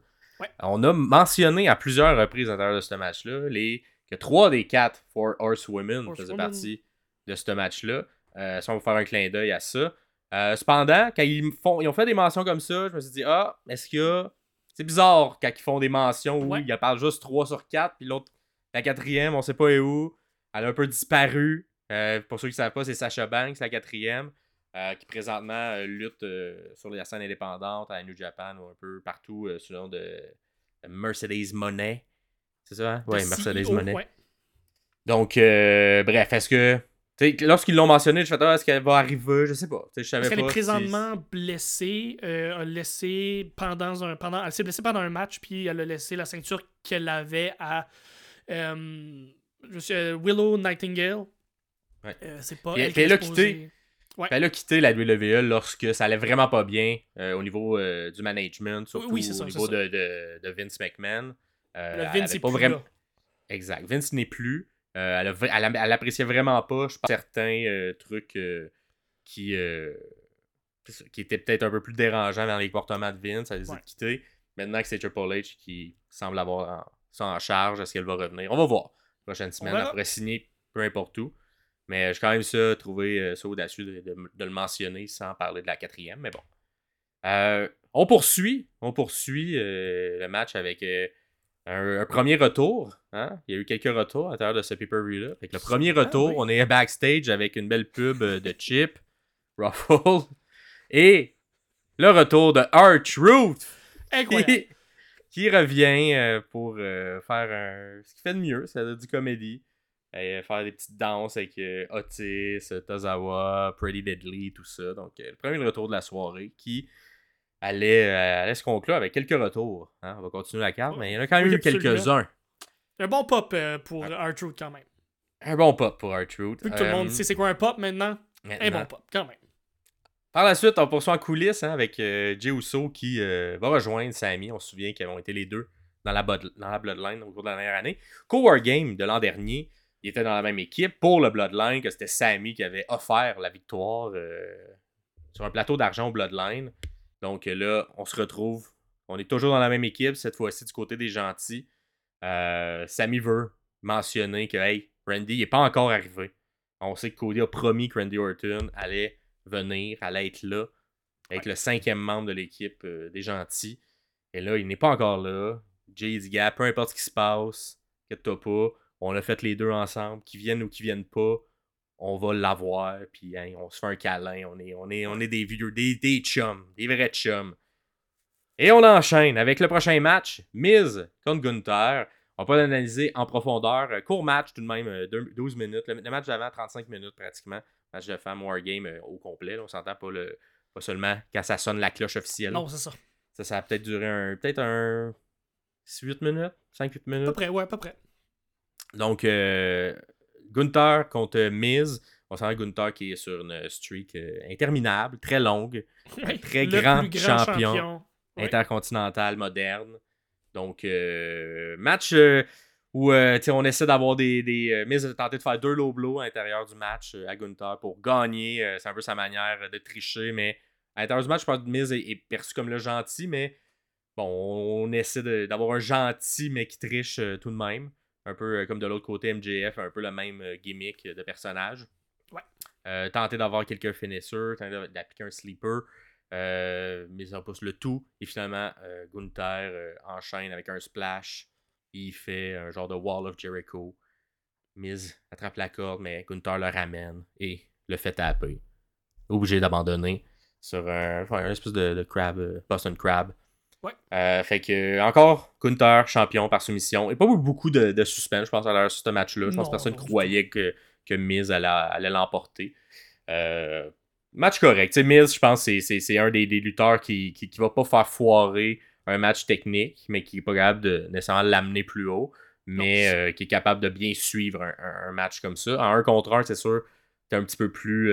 On a mentionné à plusieurs reprises à l'intérieur de ce match-là les, que trois des quatre Four Horsewomen faisaient partie de ce match-là. ça, on va faire un clin d'œil à ça. cependant, quand ils, font, ils ont fait des mentions comme ça, je me suis dit, ah, est-ce qu'il y a. C'est bizarre quand ils font des mentions où il y a juste 3 sur 4, puis l'autre, la quatrième, on sait pas où. Elle a un peu disparu. Euh, pour ceux qui ne savent pas, c'est Sasha Banks, la quatrième, euh, qui présentement euh, lutte sur la scène indépendante à New Japan ou un peu partout sous le nom de Mercedes Monet. C'est ça? Hein? Oui, Mercedes Monet. Donc, bref, est-ce que. Lorsqu'ils l'ont mentionné, je fais est-ce qu'elle va arriver? Je sais pas. Je savais qu'elle est présentement blessée. a laissé pendant un. Pendant, elle s'est blessée pendant un match, puis elle a laissé la ceinture qu'elle avait à. Willow Nightingale, euh, c'est pas. elle, elle, a quitté, elle a quitté la WWE lorsque ça allait vraiment pas bien euh, au niveau euh, du management, surtout au niveau de, de, de, Vince McMahon. Le Vince n'est pas vraiment. Exact. Vince n'est plus. elle, elle, appréciait vraiment pas, je pense, certains trucs qui, qui étaient peut-être un peu plus dérangeants dans les comportements de Vince. Elle les a quittés. Maintenant que c'est Triple H qui semble avoir ça en charge, est-ce qu'elle va revenir? On va voir. prochaine semaine, elle pourrait signer peu importe où. Mais j'ai quand même ça trouvé euh, ça audacieux de, le mentionner sans parler de la quatrième. Mais bon. Euh, on poursuit. On poursuit euh, le match avec un, premier retour. Hein? Il y a eu quelques retours à l'intérieur de ce pay-per-view-là. le premier ah retour, on est backstage avec une belle pub de Chip, Ruffle. Et le retour de. Incroyable. qui, qui revient pour faire un, ce qu'il fait de mieux, c'est du comédie. Et, euh, faire des petites danses avec euh, Otis, euh, Tozawa, Pretty Deadly, tout ça. Donc, euh, le premier retour de la soirée qui allait, euh, allait se conclure avec quelques retours. hein. On va continuer la carte, mais il y en a quand même eu quelques-uns. Un bon pop pour R-Truth quand même. Un bon pop pour. Vu que tout le monde sait c'est quoi un pop maintenant, un bon pop quand même. Par la suite, on poursuit en coulisses hein, avec Jey Uso qui va rejoindre Sami. On se souvient qu'ils ont été les deux dans la, dans la Bloodline au cours de la dernière année. Co-War Game de l'an dernier, ils étaient dans la même équipe pour le Bloodline, que c'était Sami qui avait offert la victoire euh, sur un plateau d'argent au Bloodline. Donc euh, là, on se retrouve. On est toujours dans la même équipe, cette fois-ci du côté des gentils. Euh, Sami veut mentionner que, hey, Randy n'est pas encore arrivé. On sait que Cody a promis que Randy Orton allait venir, allait être là, avec le cinquième membre de l'équipe des gentils. Et là, il n'est pas encore là. Jay dit, peu importe ce qui se passe, inquiète-toi pas, on a fait les deux ensemble, qu'ils viennent ou qu'ils viennent pas, on va l'avoir, puis hein, on se fait un câlin, on est, on est, on est des vieux, des, des chums, des vrais chums. Et on enchaîne avec le prochain match, Miz contre Gunther. On va pas l'analyser en profondeur. Euh, Court match tout de même, euh, deux- 12 minutes. Le, match d'avant, 35 minutes pratiquement. Match de femme Wargame euh, au complet. là. on s'entend pas, le, pas seulement quand ça sonne la cloche officielle. Non, c'est ça. Ça, ça a peut-être duré un, peut-être un 8 minutes, 5-8 À peu minutes. près, ouais, à peu près. Donc, euh, Gunther contre Miz. On sent Gunther qui est sur une streak euh, interminable, très longue, très grand champion. Intercontinental moderne. Donc, euh, match euh, où euh, on essaie d'avoir des. des Miz a tenté de faire deux low blows à l'intérieur du match à Gunther pour gagner. C'est un peu sa manière de tricher, mais à l'intérieur du match, je pense que Miz est, est perçu comme le gentil, mais bon, on, essaie d'avoir un gentil, mais qui triche tout de même. Un peu euh, comme de l'autre côté, MJF, un peu le même euh, gimmick de personnage. Ouais. Euh, tenter d'avoir quelques finisseurs, tenter d'appliquer un sleeper. Euh, mais ça pousse le tout. Et finalement, euh, Gunther enchaîne avec un splash. Il fait un genre de Wall of Jericho. Miz attrape la corde, mais Gunther le ramène et le fait taper. Obligé d'abandonner sur un, enfin, un espèce de, de crab, Boston Crab. Ouais. Euh, fait que, encore, Gunther, champion par soumission. Et pas beaucoup de, de suspense, je pense, à l'heure sur ce match-là. Je pense que personne non, croyait que, que Miz allait, l'emporter. Euh, match correct. Miz, je pense, c'est- un des, des lutteurs qui, qui, qui va pas faire foirer un match technique, mais qui est pas capable de nécessairement l'amener plus haut, mais euh, qui est capable de bien suivre un, un- un match comme ça. En un contre un, c'est sûr, t'es un petit peu plus.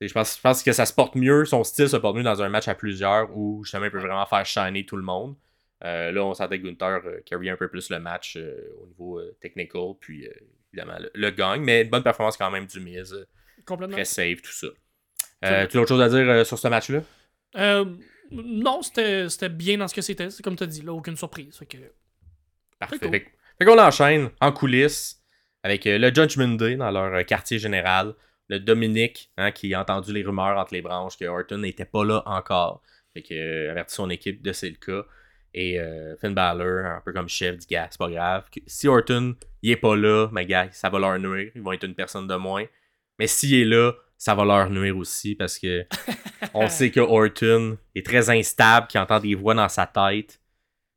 Je, pense, je pense que ça se porte mieux, son style se porte mieux dans un match à plusieurs où justement il peut vraiment faire shiner tout le monde. Euh, là, on sentait que Gunther euh, carry un peu plus le match euh, au niveau euh, technical, puis évidemment le, le gagne, mais une bonne performance quand même du Miz, Complètement. très safe, tout ça. Tu as autre chose à dire sur ce match-là? Non, c'était bien dans ce que c'était. C'est comme tu as dit, là, aucune surprise. Fait que... Parfait. cool. Fait, qu'on enchaîne en coulisses avec le Judgment Day dans leur quartier général. Le Dominique, hein, qui a entendu les rumeurs entre les branches que Orton n'était pas là encore. Fait que euh, avertit son équipe de c'est le cas. Et euh, Finn Balor, un peu comme chef, dit gars, c'est pas grave. Si Orton il est pas là, mais gars, ça va leur nuire. Ils vont être une personne de moins. Mais s'il est là, ça va leur nuire aussi parce que on sait que Orton est très instable, qu'il entend des voix dans sa tête.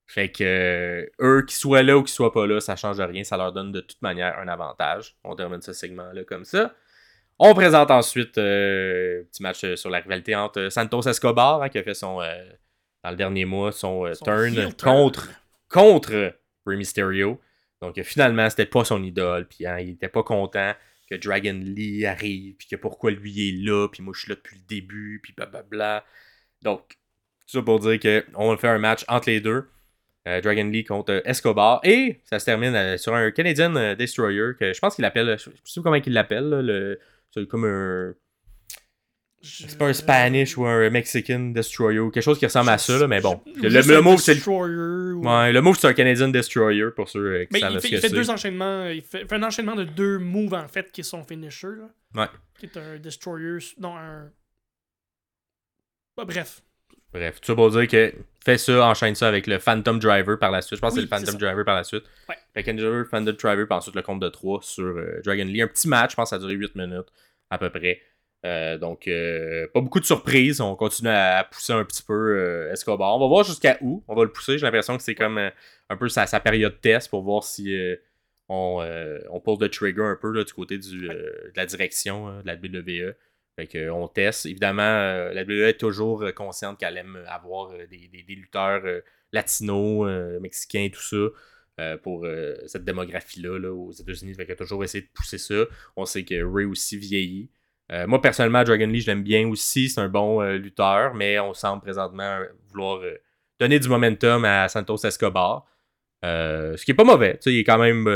Fait que euh, eux, qu'ils soient là ou qu'ils soient pas là, ça change rien. Ça leur donne de toute manière un avantage. On termine ce segment-là comme ça. On présente ensuite euh, un petit match euh, sur la rivalité entre Santos Escobar, hein, qui a fait son euh, dans le dernier mois son, euh, Son turn contre contre Rey Mysterio. Donc euh, finalement, c'était pas son idole. Puis hein, il était pas content que Dragon Lee arrive, puis que pourquoi lui est là, puis moi je suis là depuis le début, puis blablabla. Donc, tout ça pour dire qu'on fait un match entre les deux. Euh, Dragon Lee contre euh, Escobar. Et ça se termine euh, sur un Canadian euh, Destroyer que je pense qu'il appelle, je sais pas comment il l'appelle, le, c'est comme un. C'est pas un Spanish ou un Mexican Destroyer ou quelque chose qui ressemble à ça, là, mais bon. Le, le mot, c'est le. Ou- Ouais, le mot, c'est un Canadian Destroyer pour ceux euh, qui Mais savent il ce fait, que il fait c'est. deux enchaînements. Il fait, fait un enchaînement de deux moves en fait qui sont finisher. Là, Ouais. qui est un destroyer. Non, un. Bah, bref. Bref, tout ça pour dire que fait ça, enchaîne ça avec le Phantom Driver par la suite. Je pense que c'est le Phantom. Driver par la suite. Ouais. Fait que Driver, Phantom Driver, puis ensuite le compte de 3 sur euh, Dragon Lee. Un petit match, je pense que ça a duré 8 minutes à peu près. Euh, donc, euh, pas beaucoup de surprises. On continue à, pousser un petit peu Escobar. On va voir jusqu'à où on va le pousser. J'ai l'impression que c'est comme un peu sa, période test pour voir si on, on pose le trigger un peu du côté du, de la direction de la WWE. Fait que, on teste. Évidemment, la WWE est toujours consciente qu'elle aime avoir des, des, lutteurs latinos, mexicains, tout ça. pour cette démographie-là là, aux États-Unis. Fait qu'elle a toujours essayé de pousser ça. On sait que Ray aussi vieillit. Euh, moi, personnellement, Dragon Lee, je l'aime bien aussi. C'est un bon euh, lutteur, mais on semble présentement vouloir euh, donner du momentum à Santos Escobar. ce qui est pas mauvais. il est quand même.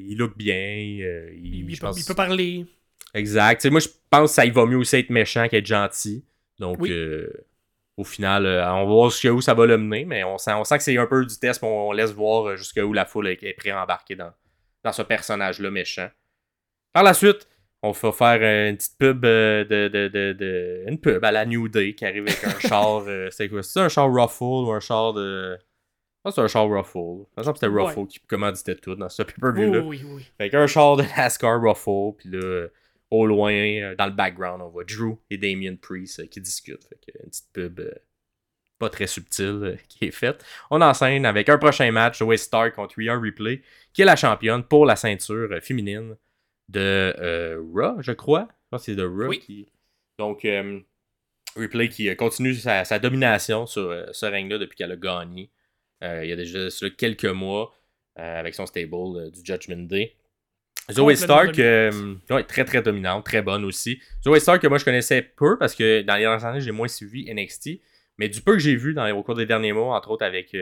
il look bien. il, peut, parler. Exact. moi, je pense que ça il va mieux aussi être méchant qu'être gentil. Donc, au final, on va voir jusqu'où ça va le mener, mais on sent, on sent que c'est un peu du test, on, on laisse voir jusqu'où la foule est, est prête à embarquer dans, dans ce personnage-là méchant. Par la suite, on va faire une petite pub euh, de, de, de, Une pub à la New Day qui arrive avec un char. Euh, c'est quoi? C'est un char Ruffle ou un char de. Je c'est un char Ruffle. Je pense que c'était Ruffle qui commanditait tout dans ce pay-per-view-là. Oui, oui, oui. Fait un char de NASCAR Ruffle, puis là, au loin, euh, dans le background, on voit Drew et Damien Priest qui discutent. Fait une petite pub pas très subtile qui est faite. On enchaîne avec un prochain match, Joey Stark contre Rhea Ripley, qui est la championne pour la ceinture féminine de euh, Raw, je crois. Je pense que c'est de Raw qui. Donc, euh, Replay qui continue sa, domination sur euh, ce règne-là depuis qu'elle a gagné. il y a déjà quelques mois avec son stable du Judgment Day. Zoe Stark, très très dominante, très bonne aussi. Zoe Stark, que moi je connaissais peu parce que dans les dernières années j'ai moins suivi NXT. Mais du peu que j'ai vu dans, au cours des derniers mois, entre autres avec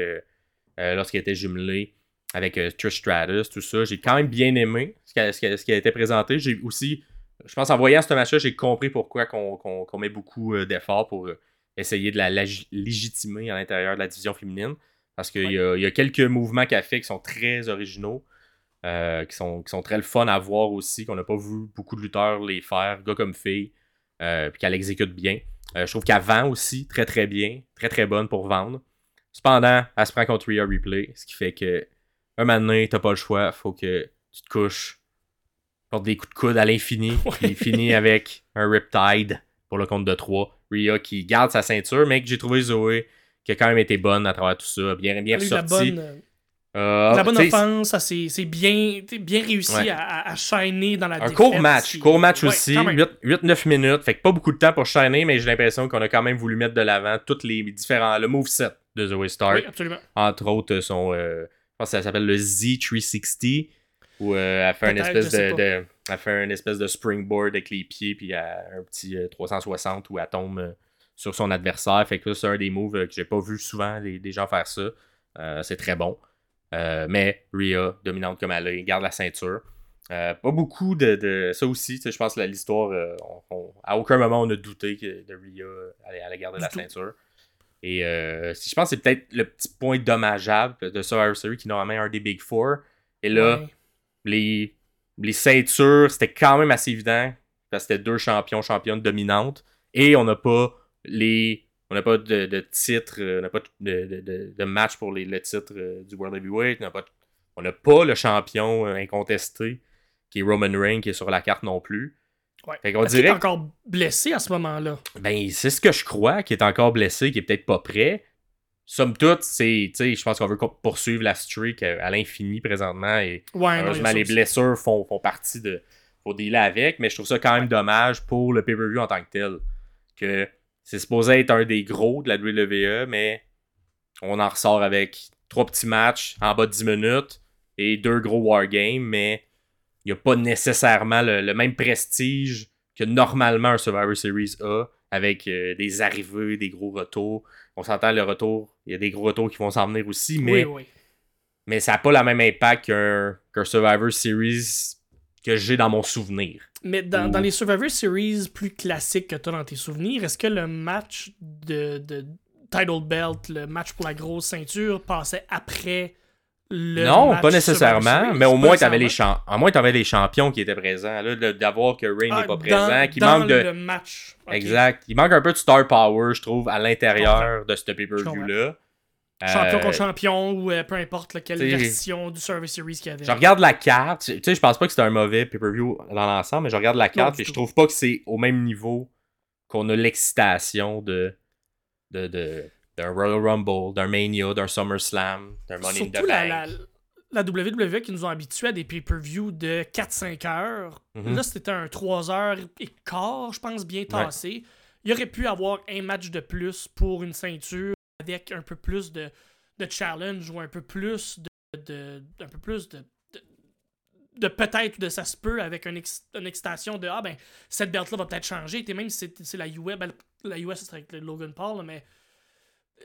lorsqu'elle était jumelée avec euh, Trish Stratus, tout ça. J'ai quand même bien aimé ce qui a, ce qui a, été présenté. J'ai aussi, je pense en voyant ce match-là, j'ai compris pourquoi qu'on met beaucoup euh, d'efforts pour euh, essayer de la légitimer à l'intérieur de la division féminine. Parce qu'il y, a quelques mouvements qu'elle fait qui sont très originaux, qui, sont, qui sont très le fun à voir aussi, qu'on n'a pas vu beaucoup de lutteurs les faire, gars comme fille, puis qu'elle exécute bien. je trouve qu'elle vend aussi très très bien, très très bonne pour vendre. Cependant, elle se prend contre Rhea Replay, ce qui fait que un moment donné, t'as pas le choix, faut que tu te couches, porte des coups de coude à l'infini, puis finit avec un Riptide pour le compte de 3. Rhea qui garde sa ceinture, mais que j'ai trouvé Zoé qui a quand même été bonne à travers tout ça, bien, bien ressorti. La bonne, euh, la bonne offense, c'est bien, bien réussi à, à, shiner dans la Un court match, court match aussi, 8-9 minutes, fait que pas beaucoup de temps pour shiner, mais j'ai l'impression qu'on a quand même voulu mettre de l'avant tous les différents, le moveset de Zoé Stark. Oui, absolument. Entre autres, son, euh, pense que ça s'appelle le Z360, où euh, elle, fait une espèce de, fait une espèce de springboard avec les pieds, puis un petit 360 euh, où elle tombe sur son adversaire. Fait que c'est un des moves que j'ai pas vu souvent des, gens faire ça. c'est très bon. Mais Rhea, dominante comme elle est, garde la ceinture. pas beaucoup de, ça aussi, je pense que l'histoire, à aucun moment on a douté que de Rhea allait, garder la ceinture. Et euh, je pense que c'est peut-être le petit point dommageable de Survivor Series qui est normalement un des Big Four. Et là, les, les ceintures, c'était quand même assez évident parce que c'était deux champions, championnes dominantes. Et on n'a pas les. On n'a pas de, de titre, euh, on n'a pas de, de, match pour les, le titre euh, du World Heavyweight. On n'a pas, pas, le champion incontesté qui est Roman Reigns qui est sur la carte non plus. Ouais. Est-ce encore blessé à ce moment-là? Ben, c'est ce que je crois, qu'il est encore blessé, qu'il est peut-être pas prêt. Somme toute, c'est, je pense qu'on veut poursuivre la streak à, l'infini présentement. Et ouais, les blessures font, font partie de. Faut dealer avec, mais je trouve ça quand même dommage pour le pay-per-view en tant que tel. Que c'est supposé être un des gros de la WWE, mais on en ressort avec trois petits matchs en bas de 10 minutes et deux gros wargames, mais il n'y a pas nécessairement le, même prestige que normalement un Survivor Series a, avec euh, des arrivées, des gros retours. On s'entend le retour, il y a des gros retours qui vont s'en venir aussi, mais, mais ça n'a pas le même impact qu'un Survivor Series que j'ai dans mon souvenir. Mais dans, dans, les Survivor Series plus classiques que tu as dans tes souvenirs, est-ce que le match de, de Title Belt, le match pour la grosse ceinture, passait après non, pas nécessairement, mais au moins tu avais les avais les champions qui étaient présents d'avoir que Rain n'est ah, pas présent, qui manque de le match. Exact, il manque un peu de star power, je trouve à l'intérieur de ce pay-per-view là. Champion Euh, contre champion ou euh, peu importe là, quelle version du Survey Series qu'il y avait. Je regarde la carte, tu sais, je pense pas que c'est un mauvais pay-per-view dans l'ensemble, mais je regarde la carte et je trouve pas que c'est au même niveau qu'on a l'excitation de de de d'un Royal Rumble, d'un Mania, d'un SummerSlam, d'un Money in the Surtout la, la, Bank. la WWE qui nous ont habitués à des pay-per-views de 4-5 heures. Mhm. Là, c'était un 3 heures et quart, je pense, bien tassé. Il aurait pu avoir un match de plus pour une ceinture avec un peu plus de, de challenge ou un peu plus de, de- un peu plus de, de, peut-être de ça se peut avec une, ex- une excitation de ah ben cette belt là va peut-être changer et même si c'est c'est la US ben, la US ce serait avec Logan Paul là, mais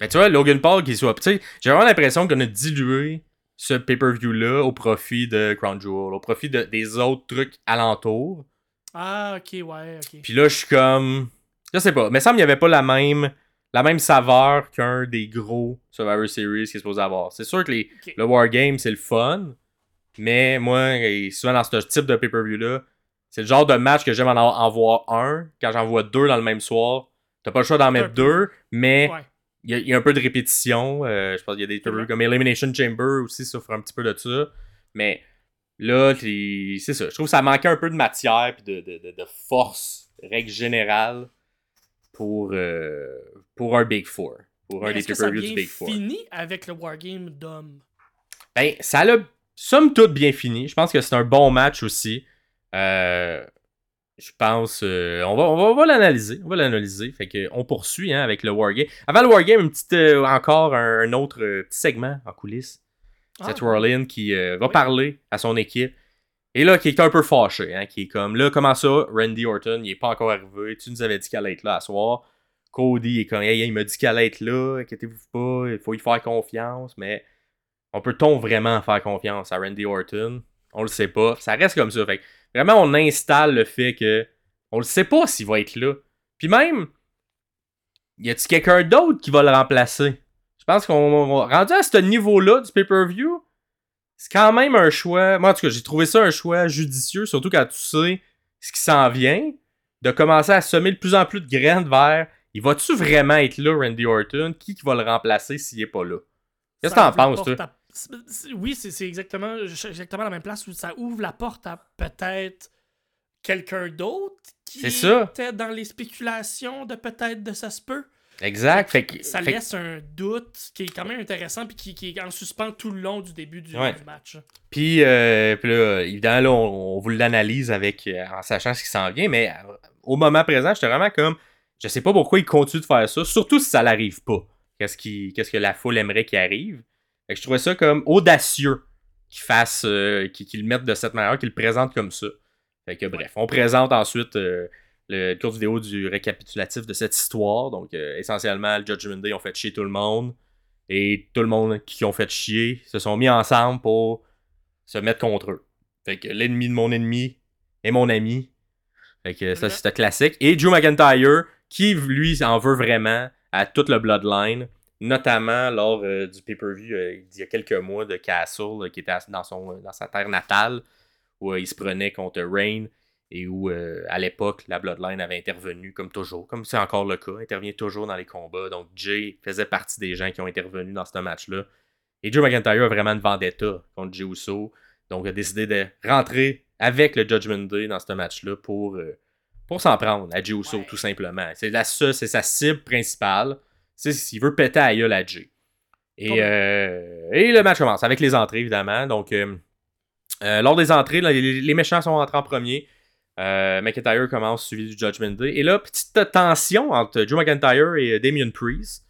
Mais tu vois, Logan Paul qui soit. Tu sais, j'ai vraiment l'impression qu'on a dilué ce pay-per-view-là au profit de Crown Jewel, au profit de- des autres trucs alentours. ah ok ouais ok Puis là, je suis comme. Je sais pas. Mais ça me qu'il n'y avait pas la même, la même saveur qu'un des gros Survivor Series qui est supposé avoir. C'est sûr que les, le Wargame, c'est le fun. Mais moi, et souvent dans ce type de pay-per-view-là, c'est le genre de match que j'aime en, en voir un. Quand j'en vois deux dans le même soir, t'as pas le choix d'en mettre deux, mais ouais il y, a- il y a un peu de répétition. euh, je pense qu'il y a des vrai. comme Elimination Chamber aussi souffre un petit peu de ça. Mais là, c'est ça. Je trouve que ça manquait un peu de matière et de, de, de- de force, règle générale, pour, euh, pour un Big Four. Pour un des que ça a pay-per-views du bien Big Four. fini avec le Wargame d'hommes Ben, ça l'a somme toute bien fini. Je pense que c'est un bon match aussi. Euh, je pense. euh, on va, on va, on va l'analyser. On va l'analyser. Fait que on poursuit hein, avec le Wargame. Avant le Wargame, une petite, euh, encore un, un autre euh, petit segment en coulisses. Seth Ah, Rollins qui va Oui. parler à son équipe. Et là, qui est un peu fâché, hein, qui est comme là, comment ça, Randy Orton, il est pas encore arrivé. Tu nous avais dit qu'elle allait être là à soir. Cody est comme, hey, il m'a dit qu'elle allait être là, inquiétez-vous pas, il faut y faire confiance, mais on peut-on vraiment faire confiance à Randy Orton? On le sait pas. Ça reste comme ça. Fait que vraiment, on installe le fait que on le sait pas s'il va être là. Puis même, y a-t-il quelqu'un d'autre qui va le remplacer? Je pense qu'on on- rendu à ce niveau-là du pay-per-view, c'est quand même un choix. Moi, en tout cas, j'ai trouvé ça un choix judicieux, surtout quand tu sais ce qui s'en vient, de commencer à semer de plus en plus de graines vers il va-tu vraiment être là, Randy Orton? Qui, qui va le remplacer s'il est pas là? Qu'est-ce que t'en penses, toi? à- Oui, c'est c'est exactement, exactement la même place où ça ouvre la porte à peut-être quelqu'un d'autre qui était dans les spéculations de peut-être de ça se peut. Exact. Fait que, Ça fait que- laisse un doute qui est quand même intéressant puis qui, qui est en suspens tout le long du début du, Ouais. du match. Puis, euh, puis là, évidemment, là, on, on vous l'analyse avec, euh, en sachant ce qui s'en vient, mais euh, au moment présent, j'étais vraiment comme, je sais pas pourquoi il continue de faire ça, surtout si ça n'arrive pas. Qu'est-ce, qui, qu'est-ce que la foule aimerait qu'il arrive? Fait que je trouvais ça comme audacieux qu'il fasse, euh, qu'il, qu'il le mette de cette manière, qu'il le présente comme ça. Fait que bref, on présente ensuite euh, le court vidéo du récapitulatif de cette histoire. Donc, euh, essentiellement, le Judgment Day ont fait chier tout le monde. Et tout le monde qui ont fait chier se sont mis ensemble pour se mettre contre eux. Fait que l'ennemi de mon ennemi est mon ami. Fait que ça, c'était classique. Et Drew McIntyre, qui lui en veut vraiment à toute le Bloodline, notamment lors euh, du pay-per-view euh, il y a quelques mois de Castle, euh, qui était dans, son, dans sa terre natale, où il se prenait contre Reign et où euh, à l'époque la Bloodline avait intervenu comme toujours, comme c'est encore le cas, intervient toujours dans les combats. Donc Jay faisait partie des gens qui ont intervenu dans ce match-là. Et Drew McIntyre a vraiment une vendetta contre Jey Uso. Donc il a décidé de rentrer avec le Judgment Day dans ce match-là pour, euh, pour s'en prendre à Jey Uso, Ouais. tout simplement. C'est la c'est sa cible principale. C'est s'il veut péter à gueule à Jay. Et, euh, et le match commence avec les entrées, évidemment. Donc, lors des entrées, là, les, les méchants sont entrés en premier. Euh, McIntyre commence suivi du Judgment Day. Et là, petite tension entre Joe McIntyre et euh, Damien Priest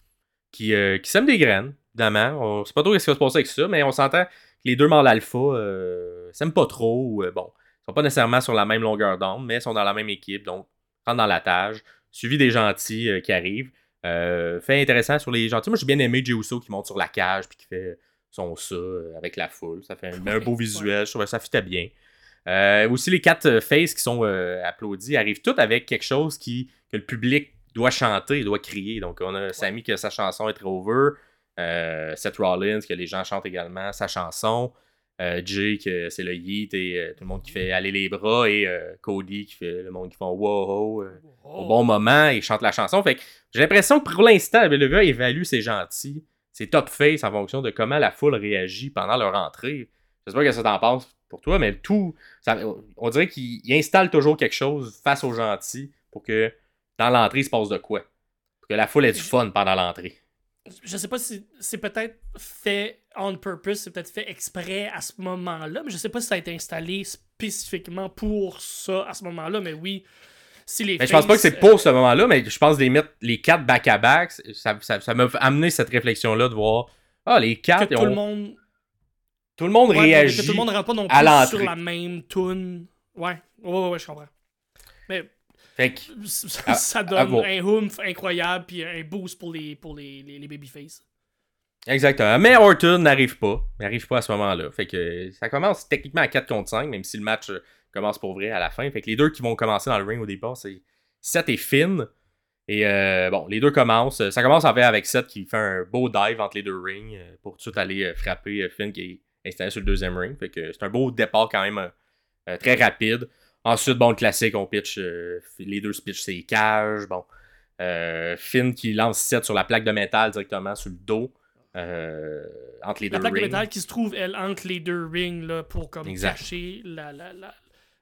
qui, euh, qui sèment des graines, évidemment. On sait pas trop ce qui va se passer avec ça, mais on s'entend que les deux mâles alpha euh, s'aiment pas trop. Ou, euh, bon, ils sont pas nécessairement sur la même longueur d'onde, mais ils sont dans la même équipe. Donc, rentrent dans la tâche. Suivi des gentils qui arrivent. Fait intéressant sur les gentils. Moi, j'ai bien aimé Jey Uso qui monte sur la cage puis qui fait son ça avec la foule. Ça fait un, un beau Ouais, visuel. Je trouvais que ça fitait bien. Euh, aussi, les quatre euh, faces qui sont euh, applaudis arrivent toutes avec quelque chose qui, que le public doit chanter, doit crier. Donc, on a Sammy que sa chanson est très over. Seth Rollins, que les gens chantent également sa chanson. Euh, Jay, que c'est le yeet et euh, tout le monde qui fait aller les bras. Et euh, Cody, qui fait le monde qui font wow, euh, au bon moment, il chante la chanson. Fait que j'ai l'impression que pour l'instant, le WWE évalue c'est gentil. c'est top face en fonction de comment la foule réagit pendant leur entrée. Je sais pas ce que ça t'en pense pour toi, mais tout. ça- on dirait qu'il il installe toujours quelque chose face aux gentils pour que dans l'entrée, il se passe de quoi? Pour que la foule ait du fun pendant l'entrée. Je sais pas si c'est peut-être fait on purpose, c'est peut-être fait exprès à ce moment-là, mais je sais pas si ça a été installé spécifiquement pour ça à ce moment-là, mais oui. Si les Mais je pense pas que faces, c'est pour ce moment-là, mais je pense de les mettre les quatre back-à-back, ça, ça, ça m'a amené cette réflexion-là de voir Ah, les euh, quatre, que tout ont- le monde tout le monde Ouais, réagit. Que tout le monde ne rentre pas non plus sur la même tune. Ouais, ouais, ouais, ouais, je comprends. Mais Fait que, ça, à donne un oomph incroyable puis un boost pour les, pour les, les, les babyface. exactement. Mais Orton n'arrive pas. N'arrive pas à ce moment-là. Fait que ça commence techniquement à 4 contre 5, même si le match euh, commence pour vrai à la fin. Fait que les deux qui vont commencer dans le ring au départ, c'est Seth et Finn. Et euh, bon, les deux commencent. Ça commence en fait avec Seth qui fait un beau dive entre les deux rings euh, pour tout de suite aller frapper Finn qui est installé sur le deuxième ring. Fait que c'est un beau départ quand même euh, euh, très rapide. Ensuite, bon, le classique, on pitch. euh, les deux se pitchent ses cages. Bon. Finn qui lance Seth sur la plaque de métal directement sur le dos. entre les La deux plaque de métal qui se trouve, elle, entre les deux rings là, pour comme Exact. cacher la, la, la,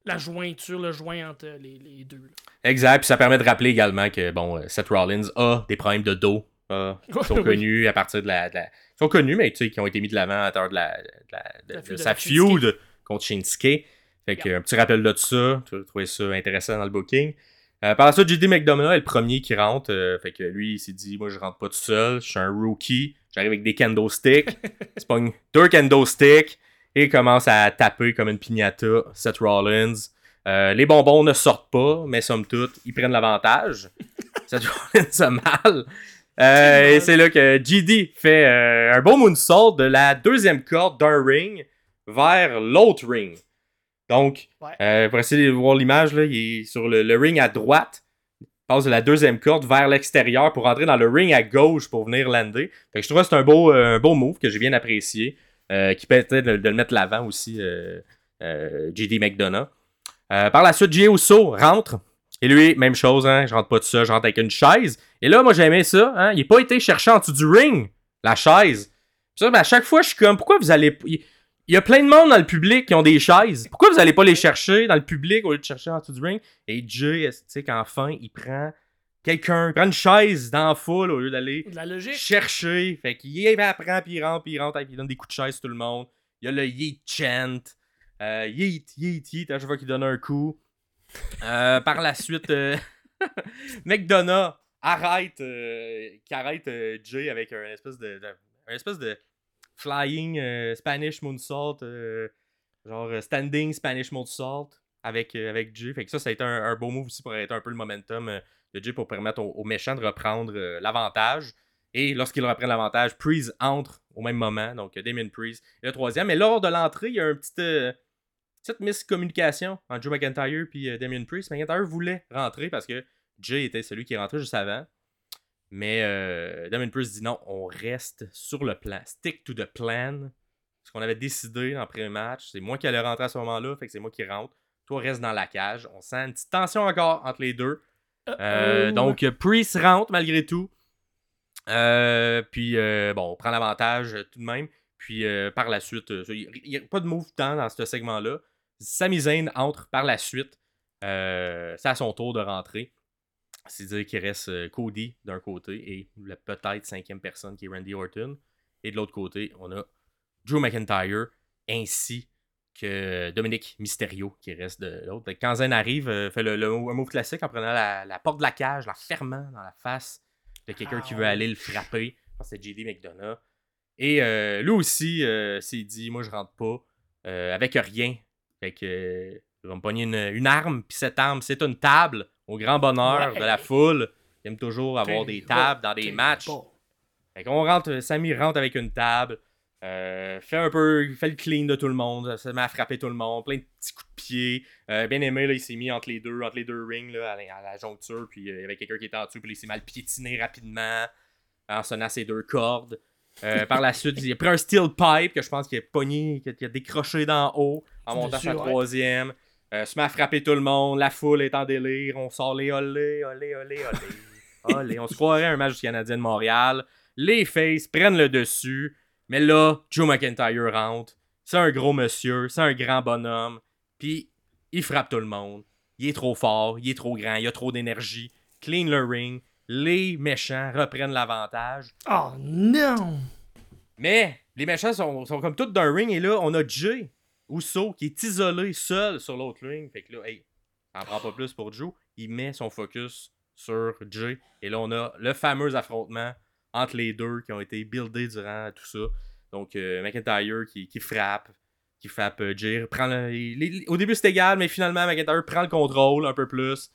la jointure, le joint entre les, les deux. là. Exact, puis ça permet de rappeler également que bon, Seth Rollins a des problèmes de dos. qui sont connus à partir de la, de la- Ils sont connus, mais tu sais, qui ont été mis de l'avant à l'intérieur de, la, de, la- de- La de feud sa Shinsuke. feud contre Shinsuke. Fait que, un petit rappel de ça. Tu vas trouver ça intéressant dans le booking. Euh, par la suite, JD McDonough est le premier qui rentre. euh, fait que lui, il s'est dit Moi, je rentre pas tout seul. Je suis un rookie. J'arrive avec des kendo sticks. il se pogne deux kendo sticks et commence à taper comme une piñata Seth Rollins. Euh, les bonbons ne sortent pas, mais somme toute, ils prennent l'avantage. Seth Rollins a mal. Euh, et c'est là que GD fait euh, un beau moonsault de la deuxième corde d'un ring vers l'autre ring. Donc, Ouais. euh, pour essayer de voir l'image, là, il est sur le, le ring à droite. Il passe de la deuxième corde vers l'extérieur pour entrer dans le ring à gauche pour venir lander. Fait que je trouvais que c'est un beau, un beau move que j'ai bien apprécié. qui permettait de, de le mettre l'avant aussi, JD McDonough. Par la suite, Jey Uso rentre. Et lui, même chose, hein, je rentre pas tout ça, je rentre avec une chaise. Et là, moi, j'aimais ça. Hein, il n'a pas été cherché en dessous du ring, la chaise. Puis ça, ben, à chaque fois, je suis comme, pourquoi vous allez. Il y a plein de monde dans le public qui ont des chaises. Pourquoi vous allez pas les chercher dans le public au lieu de chercher en dessous du ring? Et Jay, tu sais, qu'enfin, il prend quelqu'un, il prend une chaise dans la foule au lieu d'aller De chercher. Fait qu'il y apprend, puis il rentre, puis il rentre, puis il donne des coups de chaise à tout le monde. Il y a le yeet chant. Euh, yeet, yeet, yeet, à chaque fois qu'il donne un coup. Euh, par la suite, euh, McDonough arrête, euh, qui arrête Jay avec un espèce de, un espèce de flying Spanish moonsault, genre standing Spanish moonsault avec, avec Jay. Fait que ça, ça a été un, un beau move aussi pour arrêter un peu le momentum de Jay pour permettre aux, méchants de reprendre l'avantage. Et lorsqu'ils reprennent l'avantage, Priest entre au même moment, donc Damien Priest est le troisième. Mais lors de l'entrée, il y a une petite, euh, petite miscommunication entre Joe McIntyre et euh, Damien Priest. McIntyre voulait rentrer parce que Jay était celui qui est rentré juste avant. Mais euh, Damien Priest dit non, on reste sur le plan. Stick to the plan. Ce qu'on avait décidé dans le premier match. C'est moi qui allais rentrer à ce moment-là, fait que c'est moi qui rentre. Toi, reste dans la cage. On sent une petite tension encore entre les deux. Euh, donc, Priest rentre malgré tout. Euh, puis, bon, on prend l'avantage tout de même. Puis, par la suite, il n'y a pas de move temps dans ce segment-là. Sami Zayn entre par la suite. Euh, c'est à son tour de rentrer. C'est-à-dire qu'il reste euh, Cody d'un côté et le peut-être cinquième personne qui est Randy Orton. Et de l'autre côté, on a Drew McIntyre ainsi que Dominique Mysterio qui reste de l'autre. Quand Zayn arrive, euh, fait le, le- un move classique en prenant la, la porte de la cage, la fermant dans la face de quelqu'un qui veut aller le frapper. Je pense que c'est JD McDonough. Et euh, lui aussi euh, s'est dit Moi, je rentre pas euh, avec rien. Fait que euh, il va me pogner une, une arme, puis cette arme, c'est une table, au grand bonheur Ouais. de la foule. Il aime toujours avoir des tables dans des matchs. bon. Fait qu'on rentre, Samy rentre avec une table, euh, fait un peu, fait le clean de tout le monde, se met à frapper tout le monde, plein de petits coups de pied. Euh, bien aimé, là, il s'est mis entre les deux, entre les deux rings, là, à, la, à la joncture, puis euh, il y avait quelqu'un qui était en dessous, puis il s'est mal piétiné rapidement en sonnant ses deux cordes. Euh, par la suite, il a pris un steel pipe que je pense qu'il a pogné, qu'il a- décroché d'en haut en montant sa troisième. Euh, se met à frapper tout le monde, la foule est en délire, on sort les olé, olé, olé, olé. olé. On se croirait à un match du Canadien de Montréal. Les Faces prennent le dessus. Mais là, Joe McIntyre rentre. C'est un gros monsieur, c'est un grand bonhomme. Puis il frappe tout le monde. Il est trop fort, il est trop grand, il a trop d'énergie. Clean le ring. Les méchants reprennent l'avantage. Oh non! Mais les méchants sont, sont comme tous d'un ring et là, on a Jay Uso qui est isolé seul sur l'autre ring. Fait que là, hey, en prend pas plus pour Joe. Il met son focus sur Jay. Et là, on a le fameux affrontement entre les deux qui ont été buildés durant tout ça. Donc, euh, McIntyre qui, qui frappe, qui frappe euh, Jay. Prend le- les- les- au début, c'est égal, mais finalement, McIntyre prend le contrôle un peu plus.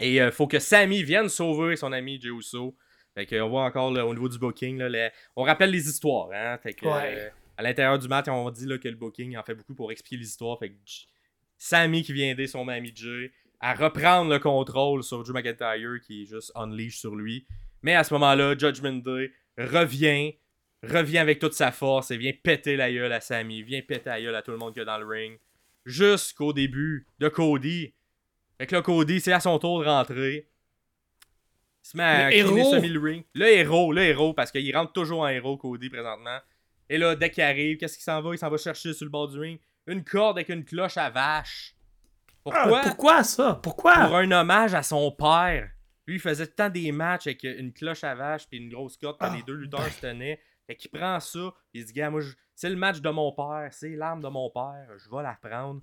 Et il faut que Sammy vienne sauver son ami Jey Uso. Fait que, on voit encore là, au niveau du booking, là, les- on rappelle les histoires. Hein? Fait que, Ouais. euh, à l'intérieur du match, on dit là, que le booking en fait beaucoup pour expliquer les histoires. Fait que Sammy qui vient aider son ami Jay à reprendre le contrôle sur Drew McIntyre qui est juste unleash sur lui. Mais à ce moment-là, Judgment Day revient, revient avec toute sa force et vient péter la gueule à Sammy, vient péter la gueule à tout le monde qui est dans le ring. Jusqu'au début de Cody. Fait que là, Cody, c'est à son tour de rentrer. Il se met à Le héros. semi le héros, le héros, parce qu'il rentre toujours en héros, Cody, présentement. Et là, dès qu'il arrive, qu'est-ce qu'il s'en va? Il s'en va chercher sur le bord du ring une corde avec une cloche à vache. Pourquoi? Ah, pourquoi? ça? Pourquoi? Pour un hommage à son père. Lui, il faisait tout le temps des matchs avec une cloche à vache puis une grosse corde que Ah, les deux lutteurs se tenaient. Fait qu'il prend ça, il se dit, gars, moi, je- c'est le match de mon père, c'est l'arme de mon père, je vais la prendre.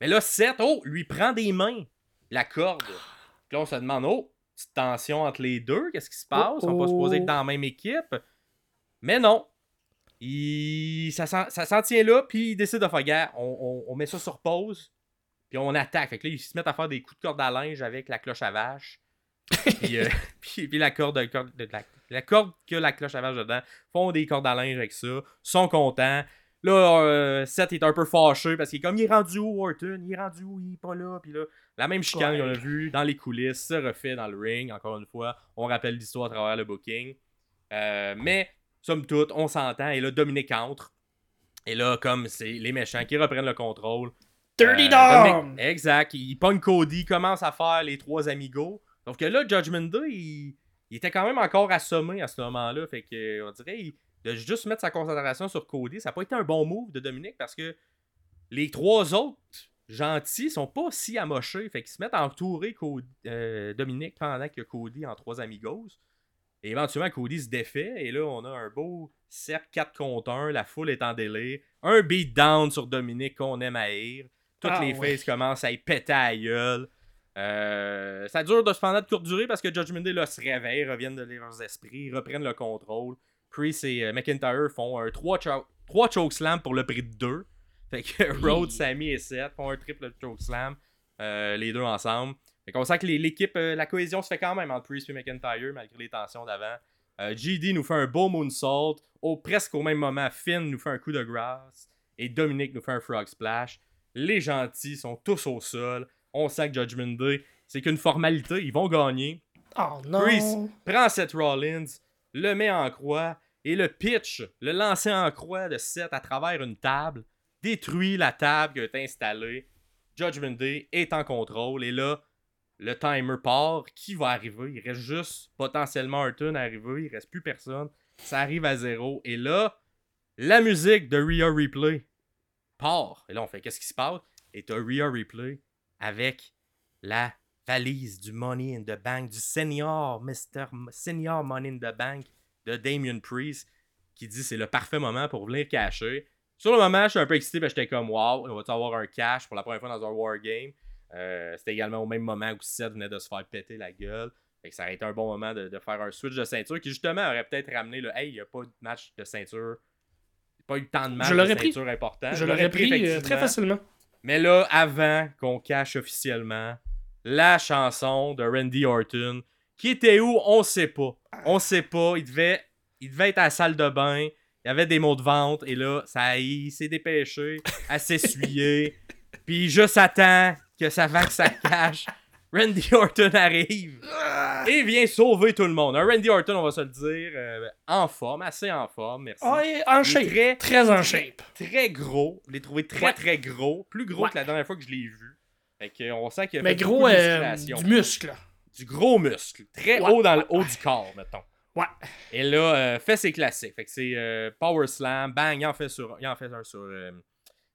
Mais là, Seth, oh, lui prend des mains la corde. Puis là, on se demande, oh, petite tension entre les deux, qu'est-ce qui se passe? Ils sont pas Oh, oh. supposés être dans la même équipe. Mais non. Il... Ça, s'en- ça tient là, puis il décide de faire, gars, on, on- on met ça sur pause, puis on attaque. Fait que là, ils se mettent à faire des coups de corde à linge avec la cloche à vache. puis, euh, puis, puis la corde, corde- de la, la corde que la cloche à vache dedans, font des cordes à linge avec ça, sont contents. Là, euh, Seth est un peu fâché parce qu'il est comme il est rendu où, Orton? Il est rendu où? Il est pas là. Puis là, la même chicane qu'on a vu dans les coulisses se refait dans le ring. Encore une fois, on rappelle l'histoire à travers le booking. Euh, mais, somme toute, on s'entend. Et là, Dominique entre. Et là, comme c'est les méchants qui reprennent le contrôle. Dirty Euh, Dom! Exact. Il pogne Cody, commence à faire les trois amigos. Sauf que là, Judgment Day, il, il était quand même encore assommé à ce moment-là. Fait que, euh, on dirait, il- de juste mettre sa concentration sur Cody, ça n'a pas été un bon move de Dominique parce que les trois autres gentils sont pas si amochés. Fait qu'ils se mettent à entourer Cody- euh, Dominique pendant que Cody en trois amigos. Et éventuellement, Cody se défait. Et là, on a un beau cercle 4 contre 1. La foule est en délire. Un beatdown sur Dominique qu'on aime haïr. Toutes Ah, les ouais. faces commencent à y péter à la gueule. Euh, ça dure de cependant de courte durée parce que Judgment Day là, se réveille, reviennent de leurs esprits, reprennent le contrôle. Priest et euh, McIntyre font un 3, chokeslam pour le prix de 2. Fait que Rhodes, Sammy et Seth font un triple chokeslam, euh, les deux ensemble. Fait qu'on sent que l'équipe, euh, la cohésion se fait quand même entre Priest et McIntyre malgré les tensions d'avant. Euh, GD nous fait un beau moonsault. Au, presque au même moment, Finn nous fait un coup de grâce. Et Dominique nous fait un frog splash. Les gentils sont tous au sol. On sent que Judgment Day, c'est qu'une formalité. Ils vont gagner. Oh non! Priest prend Seth Rollins, le met en croix et le pitch, le lancer en croix de Seth à travers une table, détruit la table qui été installée. Judgment Day est en contrôle et là, le timer part. Qui va arriver? Il reste juste potentiellement un turn à arriver, il reste plus personne. Ça arrive à zéro et là, la musique de Rhea Replay part. Et là, on fait qu'est-ce qui se passe? Et t'as Rhea Replay avec la valise du Money in the Bank, du Senior, Mr. Senior Money in the Bank de Damien Priest, qui dit c'est le parfait moment pour venir cacher. Sur le moment, je suis un peu excité parce que j'étais comme wow, on va avoir un cash pour la première fois dans un Wargame. Euh, C'était également au même moment où Seth venait de se faire péter la gueule. Fait que ça aurait été un bon moment de, de faire un switch de ceinture qui justement aurait peut-être ramené le Hey, il n'y a pas de match de ceinture. Il n'y a pas eu tant de matchs Je de pris. ceinture importants. Je l'aurais pris euh, très facilement. Mais là, avant qu'on cache officiellement la chanson de Randy Orton, qui était où, on sait pas. On sait pas. Il devait, il devait être à la salle de bain. Il y avait des mots de vente. Et là, ça, il s'est dépêché à s'essuyer. Puis juste attend que ça va que ça cache. Randy Orton arrive et vient sauver tout le monde. Un Randy Orton, on va se le dire, euh, en forme, assez en forme, merci. Ah, et en shape. très- Très en shape. très gros. Je l'ai trouvé très Ouais. très gros. Plus gros Ouais. que la dernière fois que je l'ai vu. Fait que, on sent qu'il a Mais fait gros, beaucoup de euh, musculation. du muscle. Du gros muscle. Très Ouais. haut dans le haut du corps, mettons. Ouais. Et là, euh, fait ses classiques. Fait que c'est euh, Power Slam, bang, il en fait, sur, il en fait un sur. euh,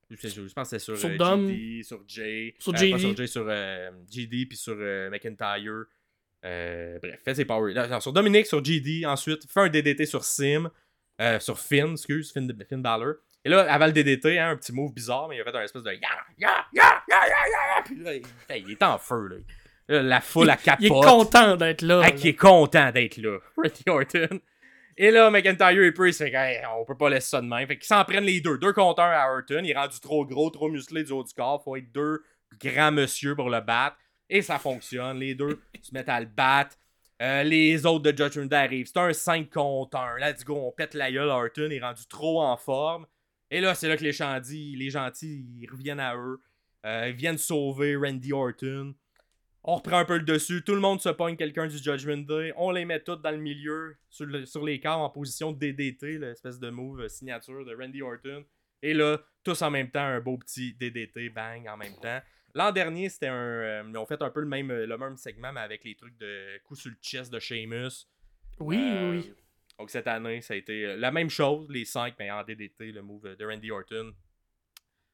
je, sais- je pense que c'est sur, Sur euh, Dom. GD, sur Jay. Sur JD. pas sur Jay, sur euh, GD, puis sur euh, McIntyre. Euh, bref, fait ses Power. non, non, sur Dominique, sur GD. Ensuite, fait un DDT sur Sim. euh, sur Finn, excuse, Finn, Finn Balor. Et là, avant le DDT, hein, un petit move bizarre, mais il a fait un espèce de ya, ya, ya, ya, ya, ya. Puis là, il, il est en feu, là. Là, La foule à capote. Il est content d'être là. Ah, là. qui est content d'être là. Randy Orton. Et là, McIntyre et Priest, fait hey, on peut pas laisser ça de même. Fait qu'ils s'en prennent les deux. Deux contre un à Orton. Il est rendu trop gros, trop musclé du haut du corps. Faut être deux grands monsieur pour le battre. Et ça fonctionne. Les deux se mettent à le battre. Euh, les autres de Judgment Day arrivent. C'est un 5 contre 1. Let's go, on pète la gueule. Orton est rendu trop en forme. Et là, c'est là que les gentils, les gentils, ils reviennent à eux. Euh, ils viennent sauver Randy Orton. On reprend un peu le dessus. Tout le monde se pogne quelqu'un du Judgment Day. On les met tous dans le milieu, sur, le- sur les corps, en position de DDT, l'espèce de move euh, signature de Randy Orton. Et là, tous en même temps, un beau petit DDT, bang, en même temps. L'an dernier, c'était un. euh, ils ont fait un peu le même, le même segment, mais avec les trucs de coups sur le chest de Sheamus. Oui, Euh, oui, oui. Donc cette année, ça a été euh, la même chose, les 5, mais en DDT, le move de Randy Orton.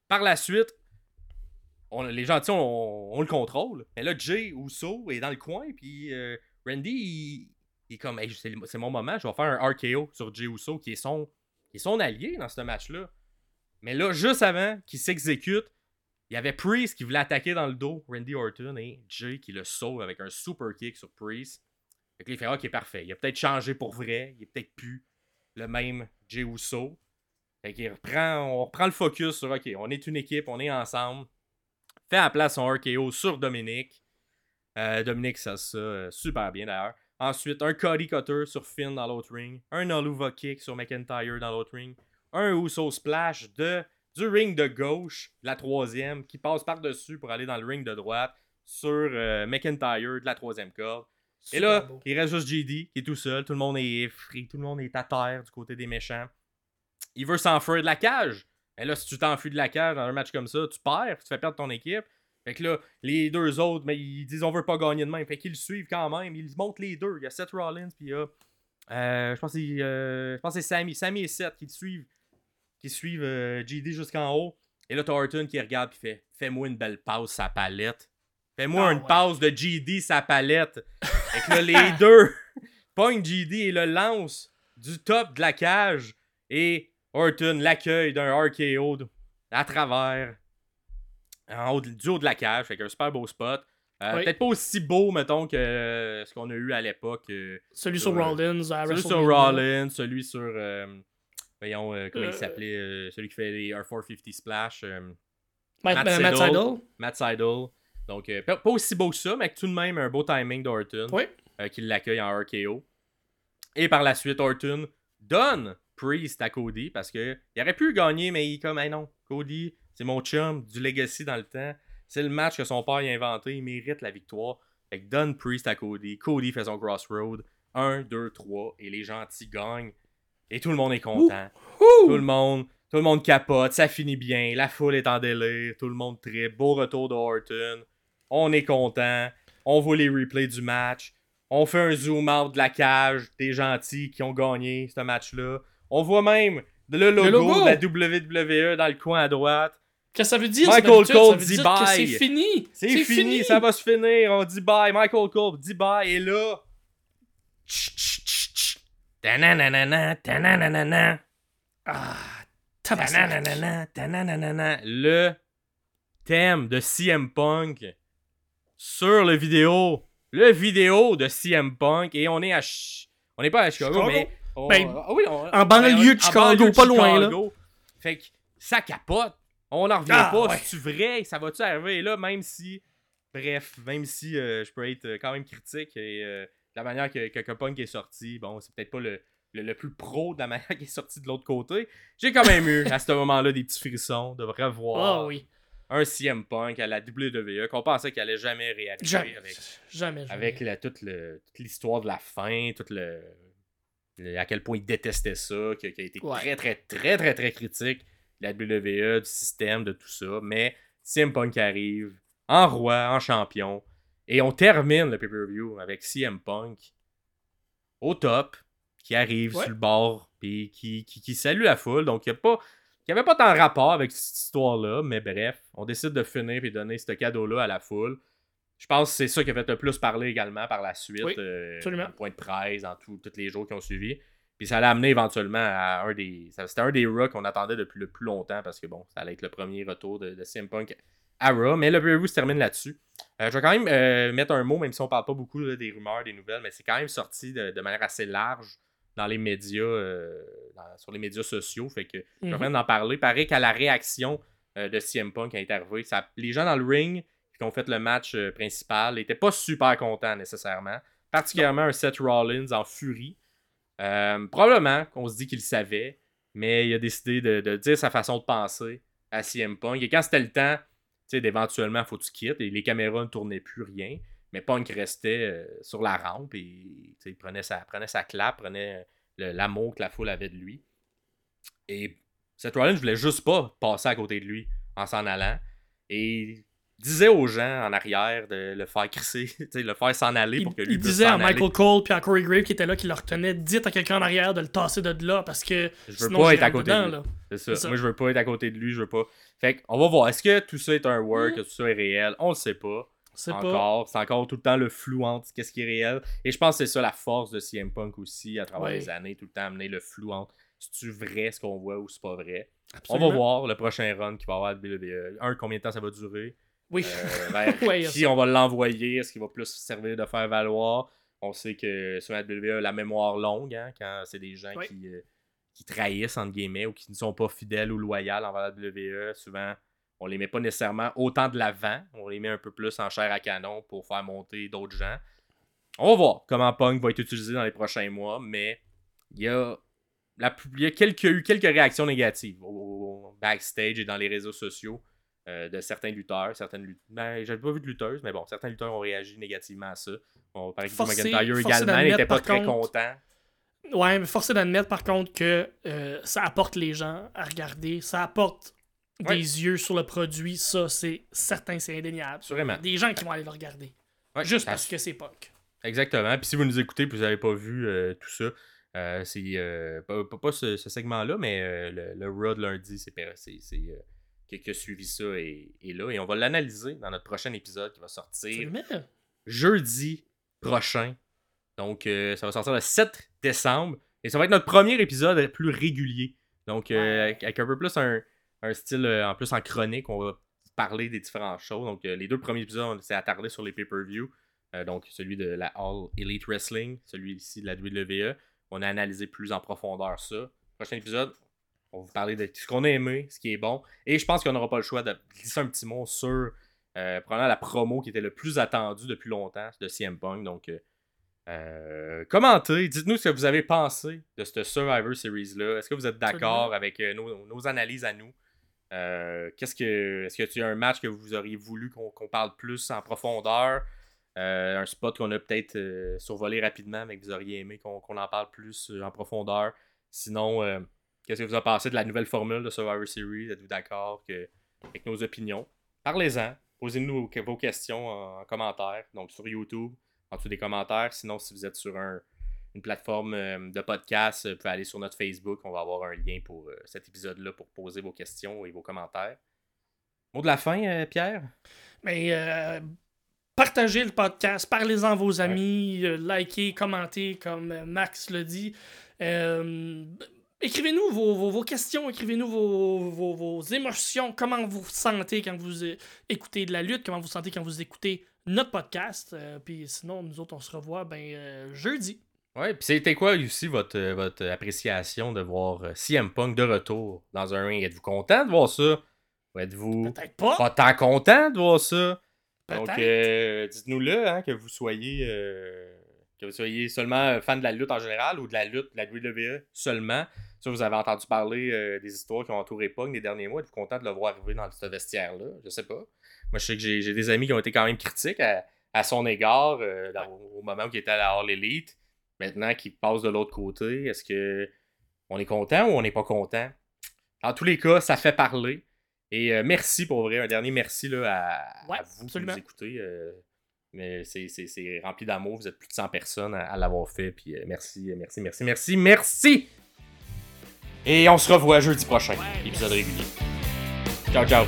Par la suite, les gentils, on, on le contrôle. Mais là, Jay Uso est dans le coin, puis euh, Randy, il, il est comme, Hey, c'est c'est mon moment, je vais faire un RKO sur Jay Uso, qui est son, qui est son allié dans ce match-là. Mais là, juste avant qu'il s'exécute, il y avait Priest qui voulait attaquer dans le dos Randy Orton et Jay qui le sauve avec un super kick sur Priest. Fait que il fait OK, parfait. Il a peut-être changé pour vrai. Il est peut-être plus le même Jay Uso. Fait qu'il reprend, on reprend le focus sur OK, on est une équipe, on est ensemble. Fait à la place son RKO sur Dominique. Euh, Dominique, ça ça euh, super bien d'ailleurs. Ensuite, un Cody Cutter sur Finn dans l'autre ring. Un Aluva Kick sur McIntyre dans l'autre ring. Un Uso Splash de, du ring de gauche, la troisième, qui passe par-dessus pour aller dans le ring de droite sur euh, McIntyre de la troisième corde. Et là, beau. il reste juste JD qui est tout seul. Tout le monde est free. Tout le monde est à terre du côté des méchants. Il veut s'enfuir de la cage. Et là, si tu t'enfuis de la cage dans un match comme ça, tu perds. Tu fais perdre ton équipe. Fait que là, les deux autres, mais ils disent on veut pas gagner de même. Fait qu'ils le suivent quand même. Ils montent les deux. Il y a Seth Rollins, puis il y a. euh, je pense que c'est euh, Sammy. Sammy et Seth qui le suivent. Qui suivent euh, JD jusqu'en haut. Et là, t'as Orton qui regarde puis fait Fais-moi une belle passe sa palette. Fais-moi Ah une ouais. passe de JD sa palette. Fait que là, les deux pognent JD et le lancent du top de la cage. Et Orton l'accueille d'un RKO à travers, en haut, du haut de la cage. Fait qu'un super beau spot. Euh, Oui. Peut-être pas aussi beau, mettons, que euh, ce qu'on a eu à l'époque. euh, Celui sur, sur euh, Rollins à celui sur. Rollins, celui sur. voyons, comment il s'appelait Celui qui fait les R450 Splash. Matt, Matt euh, Matt Sydal. Sydal. Matt Seidel. Donc, euh, pas, aussi beau que ça, mais avec tout de même un beau timing d'Orton. Oui. euh, qui l'accueille en RKO. Et par la suite, Orton donne Priest à Cody parce que il aurait pu gagner, mais il est comme, hey non, Cody, c'est mon chum, du Legacy dans le temps. C'est le match que son père a inventé, il mérite la victoire. Fait que donne Priest à Cody. Cody fait son crossroad. 1, 2, 3. Et les gentils gagnent. Et tout le monde est content. Tout le monde, tout le monde capote, ça finit bien, la foule est en délire, tout le monde très beau retour de Orton. On est content, on voit les replays du match, on fait un zoom out de la cage des gentils qui ont gagné ce match-là. On voit même le logo, logo. de la WWE dans le coin à droite. Qu'est-ce que ça veut dire? Michael? Cole dit bye. C'est fini. C'est fini, ça va se finir, on dit bye. Michael Cole dit bye, et là. Tch, tch, tch, tch. Tananana, tananana. Ah. Le thème de CM Punk sur le vidéo. Le vidéo de CM Punk. Et on est à. Ch- On n'est pas à Chicago, Chicago? mais. on- Ben, ah oui, on- en banlieue de en Chicago, de pas loin, là. Fait que ça capote. On n'en revient Ah, pas. ouais. C'est-tu vrai? Ça va-tu arriver? Et là, même si. Bref, même si euh, je peux être euh, quand même critique et euh, la manière que, que, que Punk est sorti, bon, c'est peut-être pas le, le, le plus pro de la manière qu'il est sorti de l'autre côté. J'ai quand même eu à ce moment-là des petits frissons de revoir Ah oui. Un CM Punk à la WWE qu'on pensait qu'il allait jamais réaliser Jamais. avec, Jamais. jamais. avec la- toute, l'histoire de la fin, toute le, le- à quel point il détestait ça, qui, qui a été Ouais. très très très très très critique de la WWE, du système, de tout ça. Mais CM Punk arrive en roi, en champion, et on termine le pay-per-view avec CM Punk au top, qui arrive Ouais. sur le bord puis qui, qui, qui salue la foule. Donc, il n'y a pas. Il n'y avait pas tant de rapport avec cette histoire-là, mais bref, on décide de finir et donner ce cadeau-là à la foule. Je pense que c'est ça qui a fait le plus parler également par la suite. Oui, euh, absolument. point de presse, dans tous les jours qui ont suivi. Puis ça l'a amené éventuellement à un des. C'était un des Raw qu'on attendait depuis le plus longtemps parce que bon, ça allait être le premier retour de, de CM Punk à Raw. Mais le preview se termine là-dessus. Euh, je vais quand même euh, mettre un mot, même si on parle pas beaucoup là, des rumeurs, des nouvelles, mais c'est quand même sorti de, de manière assez large dans les médias, euh, dans- sur les médias sociaux. Fait que je vais Mhm. même d'en parler. Pareil qu'à la réaction euh, de CM Punk qui est ça, les gens dans le ring qui ont fait le match euh, principal n'étaient pas super contents nécessairement. Particulièrement un Seth Rollins en furie. Probablement qu'on se dit qu'il savait, mais il a décidé de, de dire sa façon de penser à CM Punk. Et quand c'était le temps, tu sais, d'éventuellement, faut que tu quittes, et les caméras ne tournaient plus rien, mais Punk restait sur la rampe et il prenait sa, prenait sa clap, prenait le- l'amour que la foule avait de lui. Et Seth Rollins voulait juste pas passer à côté de lui en s'en allant. Et disait aux gens en arrière de le faire crisser, le faire s'en aller Il, pour que lui il puisse disait à Michael. Cole puis à Corey Grave qui était là, qui le retenait, dites à quelqu'un en arrière de le tasser de là parce que Je veux sinon pas je être à côté dedans, de lui. là. C'est ça. C'est ça. Moi, je veux pas être à côté de lui, je veux pas. Fait on va voir. Est-ce que tout ça est un work, Mm. que tout ça est réel? On le sait pas. C'est pas. Encore. C'est encore tout le temps le flou entre qu'est-ce qui est réel. Et je pense que c'est ça la force de CM Punk aussi, à travers les années, tout le temps amener le flou entre c'est-tu vrai ce qu'on voit ou c'est pas vrai? Absolument. On va voir le prochain run qui va avoir à WWE. Un, combien de temps ça va durer? Oui. Euh, Ouais, qui on va l'envoyer? Est-ce qu'il va plus servir de faire valoir? On sait que sur la WWE, la mémoire longue, hein, quand c'est des gens qui, euh, qui trahissent, entre guillemets, ou qui ne sont pas fidèles ou loyaux envers la WWE, souvent, on les met pas nécessairement autant de l'avant. On les met un peu plus en chair à canon pour faire monter d'autres gens. On va voir comment Punk va être utilisé dans les prochains mois, mais il y a, la, il y a quelques, eu quelques réactions négatives au, au backstage et dans les réseaux sociaux euh, de certains lutteurs. Certaines. Ben, j'avais pas vu de lutteuses, mais bon, certains lutteurs ont réagi négativement à ça. Bon, par exemple, Forcé- McIntyre également n'était pas très contre, content. Ouais, mais force est d'admettre par contre que euh, ça apporte les gens à regarder, ça apporte Ouais. des yeux sur le produit, ça c'est certain, c'est indéniable. Assurément. Des gens qui vont aller le regarder. Ouais, Juste parce que c'est punk. Exactement. Puis si vous nous écoutez et vous n'avez pas vu euh, tout ça, euh, c'est euh, pas, pas- ce, ce segment-là, mais le, le Raw de lundi, c'est qui, a suivi ça et, et là. Et on va l'analyser dans notre prochain épisode qui va sortir jeudi prochain. Donc, ça va sortir le 7 décembre. Et ça va être notre premier épisode plus régulier. Donc, Ouais. avec un peu plus un, un style euh, en plus en chronique, on va parler des différentes choses. Donc, euh, les deux premiers épisodes, on s'est attardé sur les pay-per-view. Euh, donc, celui de la All Elite Wrestling, celui ici de la WWE. On a analysé plus en profondeur ça. Prochain épisode, on va vous parler de ce qu'on a aimé, ce qui est bon. Et je pense qu'on n'aura pas le choix de glisser un petit mot sur euh, probablement la promo qui était le plus attendue depuis longtemps de CM Punk. Donc, euh, euh, commentez, dites-nous ce que vous avez pensé de cette Survivor Series-là. Est-ce que vous êtes d'accord avec nos, nos analyses à nous? Euh, qu'est-ce que est-ce que tu as un match que vous auriez voulu qu'on parle plus en profondeur? Euh, un spot qu'on a peut-être euh, survolé rapidement, mais que vous auriez aimé qu'on en parle plus en profondeur. Sinon, qu'est-ce que vous avez pensé de la nouvelle formule de Survivor Series? Êtes-vous d'accord avec nos opinions? Parlez-en. Posez-nous vos- vos questions en, en commentaire, donc sur YouTube, en dessous des commentaires. Sinon, si vous êtes sur un- une plateforme euh, de podcast, euh, vous pouvez aller sur notre Facebook. On va avoir un lien pour euh, cet épisode-là pour poser vos questions et vos commentaires. Mot de la fin, Pierre? Mais euh, partagez le podcast, parlez-en à vos amis, likez, commentez, comme Max le dit. Euh, écrivez-nous vos, vos- vos questions, écrivez-nous vos, vos- vos émotions, comment vous vous sentez quand vous écoutez de la lutte, comment vous vous sentez quand vous écoutez notre podcast. Euh, Puis sinon, nous autres, on se revoit ben, jeudi. Ouais, puis c'était quoi aussi votre, euh, votre appréciation de voir euh, CM Punk de retour dans un ring? Êtes-vous content de voir ça? Ou êtes-vous pas. pas tant content de voir ça? Donc, euh, dites-nous-le, hein, que vous soyez euh, que vous soyez seulement fan de la lutte en général ou de la lutte, de la WWE seulement. Ça, vous avez entendu parler euh, des histoires qui ont entouré Punk les derniers mois. Êtes-vous content de le voir arriver dans ce vestiaire-là? Je sais pas. Moi, je sais que j'ai j'ai des amis qui ont été quand même critiques à, à son égard dans- au moment où il était à la All Elite. Maintenant qu'il passe de l'autre côté, est-ce que on est content ou on n'est pas content? En tous les cas, ça fait parler. Et euh, merci pour vrai, un dernier merci là, à, Ouais, à vous absolument. qui nous écoutez. euh, Mais c'est rempli d'amour. Vous êtes plus de 100 personnes à, l'avoir fait. Puis euh, merci, merci, merci, merci, merci. Et on se revoit jeudi prochain, épisode régulier. Ciao, ciao.